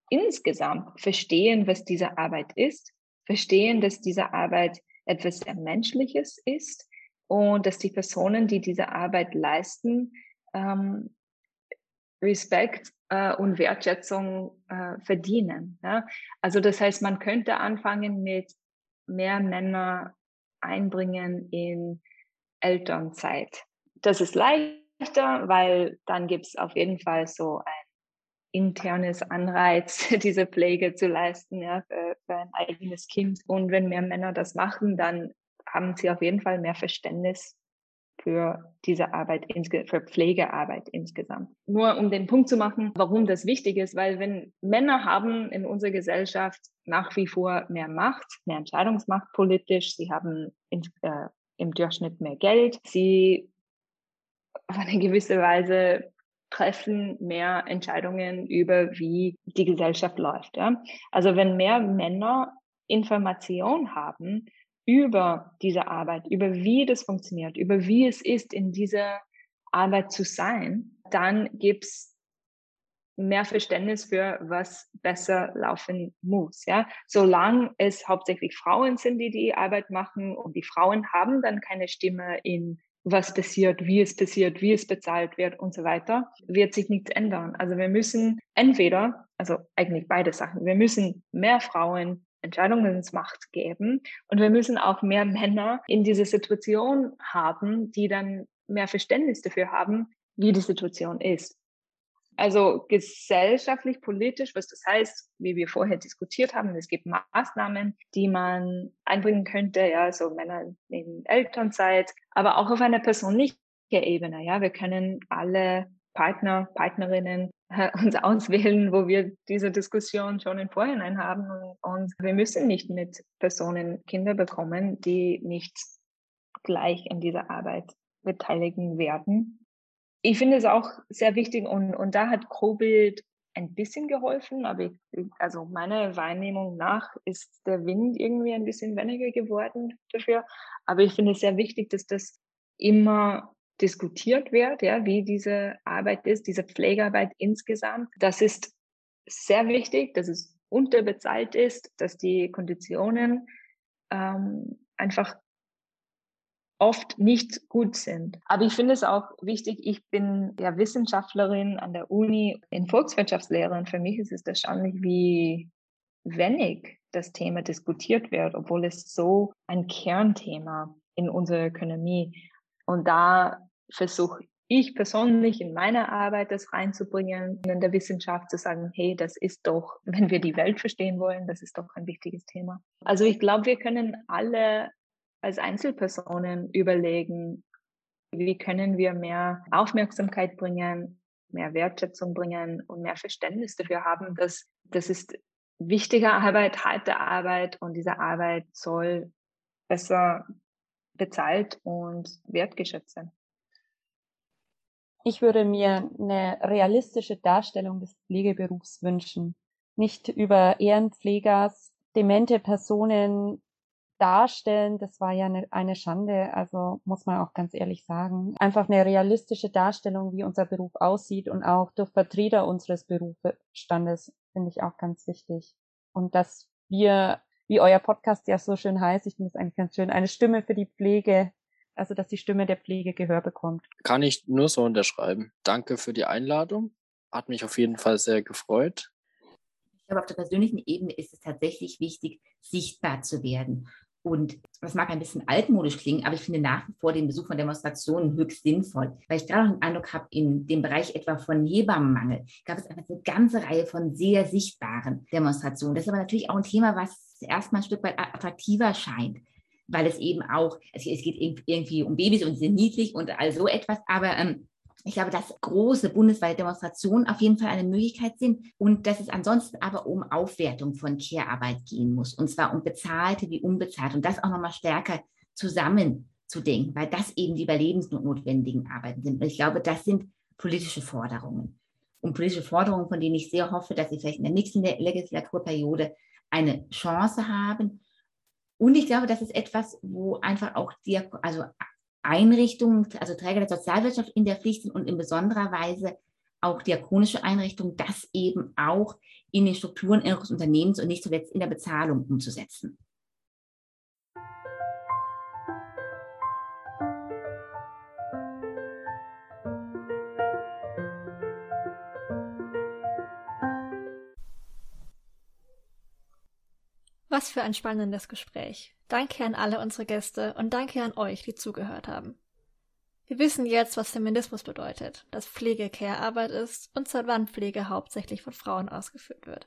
[SPEAKER 2] insgesamt verstehen, was diese Arbeit ist, verstehen, dass diese Arbeit etwas sehr Menschliches ist und dass die Personen, die diese Arbeit leisten, ähm, Respekt äh, und Wertschätzung äh, verdienen. Ja? Also das heißt, man könnte anfangen mit mehr Männer einbringen in Elternzeit. Das ist leichter, weil dann gibt es auf jeden Fall so ein internes Anreiz, diese Pflege zu leisten ja, für, für ein eigenes Kind. Und wenn mehr Männer das machen, dann haben sie auf jeden Fall mehr Verständnis für diese Arbeit, für Pflegearbeit insgesamt. Nur um den Punkt zu machen, warum das wichtig ist, weil wenn Männer haben in unserer Gesellschaft nach wie vor mehr Macht, mehr Entscheidungsmacht politisch, sie haben in, äh, im Durchschnitt mehr Geld, sie auf eine gewisse Weise treffen mehr Entscheidungen über, wie die Gesellschaft läuft. Ja? Also wenn mehr Männer Information haben über diese Arbeit, über wie das funktioniert, über wie es ist, in dieser Arbeit zu sein, dann gibt's mehr Verständnis für was besser laufen muss. Ja, solange es hauptsächlich Frauen sind, die die Arbeit machen und die Frauen haben dann keine Stimme in was passiert, wie es passiert, wie es bezahlt wird und so weiter, wird sich nichts ändern. Also wir müssen entweder, also eigentlich beide Sachen, wir müssen mehr Frauen Entscheidungsmacht geben und wir müssen auch mehr Männer in diese Situation haben, die dann mehr Verständnis dafür haben, wie die Situation ist. Also gesellschaftlich, politisch, was das heißt, wie wir vorher diskutiert haben, es gibt Maßnahmen, die man einbringen könnte, ja, so Männer in Elternzeit, aber auch auf einer persönlichen Ebene, ja, wir können alle Partner, Partnerinnen uns auswählen, wo wir diese Diskussion schon im Vorhinein haben und, wir müssen nicht mit Personen Kinder bekommen, die nicht gleich in dieser Arbeit beteiligen werden ich finde es auch sehr wichtig und, und da hat Covid ein bisschen geholfen, aber ich, also meiner Wahrnehmung nach ist der Wind irgendwie ein bisschen weniger geworden dafür. Aber ich finde es sehr wichtig, dass das immer diskutiert wird, ja, wie diese Arbeit ist, diese Pflegearbeit insgesamt. Das ist sehr wichtig, dass es unterbezahlt ist, dass die Konditionen ähm, einfach oft nicht gut sind. Aber ich finde es auch wichtig, ich bin ja Wissenschaftlerin an der Uni in Volkswirtschaftslehre und für mich ist es erstaunlich, wie wenig das Thema diskutiert wird, obwohl es so ein Kernthema in unserer Ökonomie. Und da versuche ich persönlich in meiner Arbeit das reinzubringen, in der Wissenschaft zu sagen, hey, das ist doch, wenn wir die Welt verstehen wollen, das ist doch ein wichtiges Thema. Also ich glaube, wir können alle als Einzelpersonen überlegen, wie können wir mehr Aufmerksamkeit bringen, mehr Wertschätzung bringen und mehr Verständnis dafür haben, dass das ist wichtige Arbeit, harte Arbeit und diese Arbeit soll besser bezahlt und wertgeschätzt sein.
[SPEAKER 5] Ich würde mir eine realistische Darstellung des Pflegeberufs wünschen. Nicht über Ehrenpflegers, demente Personen darstellen, das war ja eine, Schande, also muss man auch ganz ehrlich sagen. Einfach eine realistische Darstellung, wie unser Beruf aussieht und auch durch Vertreter unseres Berufsstandes finde ich auch ganz wichtig. Und dass wir, wie euer Podcast ja so schön heißt, ich finde es eigentlich ganz schön, eine Stimme für die Pflege, also dass die Stimme der Pflege Gehör bekommt.
[SPEAKER 4] Kann ich nur so unterschreiben. Danke für die Einladung. Hat mich auf jeden Fall sehr gefreut.
[SPEAKER 3] Ich glaube, auf der persönlichen Ebene ist es tatsächlich wichtig, sichtbar zu werden. Und das mag ein bisschen altmodisch klingen, aber ich finde nach wie vor den Besuch von Demonstrationen höchst sinnvoll, weil ich gerade auch den Eindruck habe, in dem Bereich etwa von Hebammenmangel gab es einfach eine ganze Reihe von sehr sichtbaren Demonstrationen. Das ist aber natürlich auch ein Thema, was erstmal ein Stück weit attraktiver scheint weil es eben auch, es, geht irgendwie um Babys und sie sind niedlich und all so etwas, aber ähm, ich glaube, dass große bundesweite Demonstrationen auf jeden Fall eine Möglichkeit sind und dass es ansonsten aber um Aufwertung von Care-Arbeit gehen muss. Und zwar um bezahlte wie unbezahlte und das auch nochmal stärker zusammenzudenken, weil das eben die überlebensnotwendigen Arbeiten sind. Und ich glaube, das sind politische Forderungen. Und politische Forderungen, von denen ich sehr hoffe, dass sie vielleicht in der nächsten Legislaturperiode eine Chance haben. Und ich glaube, das ist etwas, wo einfach auch die, also Einrichtungen, also Träger der Sozialwirtschaft in der Pflicht sind und in besonderer Weise auch diakonische Einrichtungen, das eben auch in den Strukturen ihres Unternehmens und nicht zuletzt in der Bezahlung umzusetzen.
[SPEAKER 1] Was für ein spannendes Gespräch. Danke an alle unsere Gäste und danke an euch, die zugehört haben. Wir wissen jetzt, was Feminismus bedeutet, dass Pflege Care-Arbeit ist und seit wann Pflege hauptsächlich von Frauen ausgeführt wird.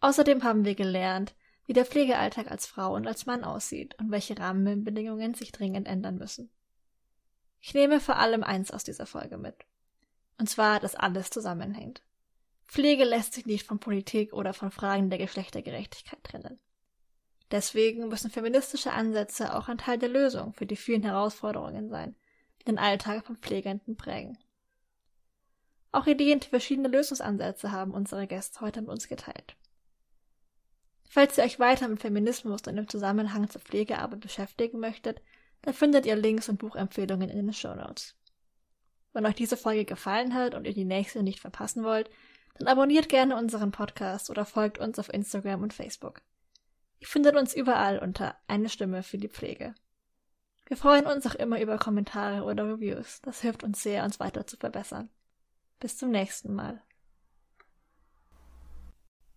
[SPEAKER 1] Außerdem haben wir gelernt, wie der Pflegealltag als Frau und als Mann aussieht und welche Rahmenbedingungen sich dringend ändern müssen. Ich nehme vor allem eins aus dieser Folge mit. Und zwar, dass alles zusammenhängt. Pflege lässt sich nicht von Politik oder von Fragen der Geschlechtergerechtigkeit trennen. Deswegen müssen feministische Ansätze auch ein Teil der Lösung für die vielen Herausforderungen sein, die den Alltag von Pflegenden prägen. Auch Ideen für verschiedene Lösungsansätze haben unsere Gäste heute mit uns geteilt. Falls ihr euch weiter mit Feminismus und im Zusammenhang zur Pflegearbeit beschäftigen möchtet, dann findet ihr Links und Buchempfehlungen in den Show Notes. Wenn euch diese Folge gefallen hat und ihr die nächste nicht verpassen wollt, dann abonniert gerne unseren Podcast oder folgt uns auf Instagram und Facebook. Ihr findet uns überall unter Eine Stimme für die Pflege. Wir freuen uns auch immer über Kommentare oder Reviews. Das hilft uns sehr, uns weiter zu verbessern. Bis zum nächsten Mal.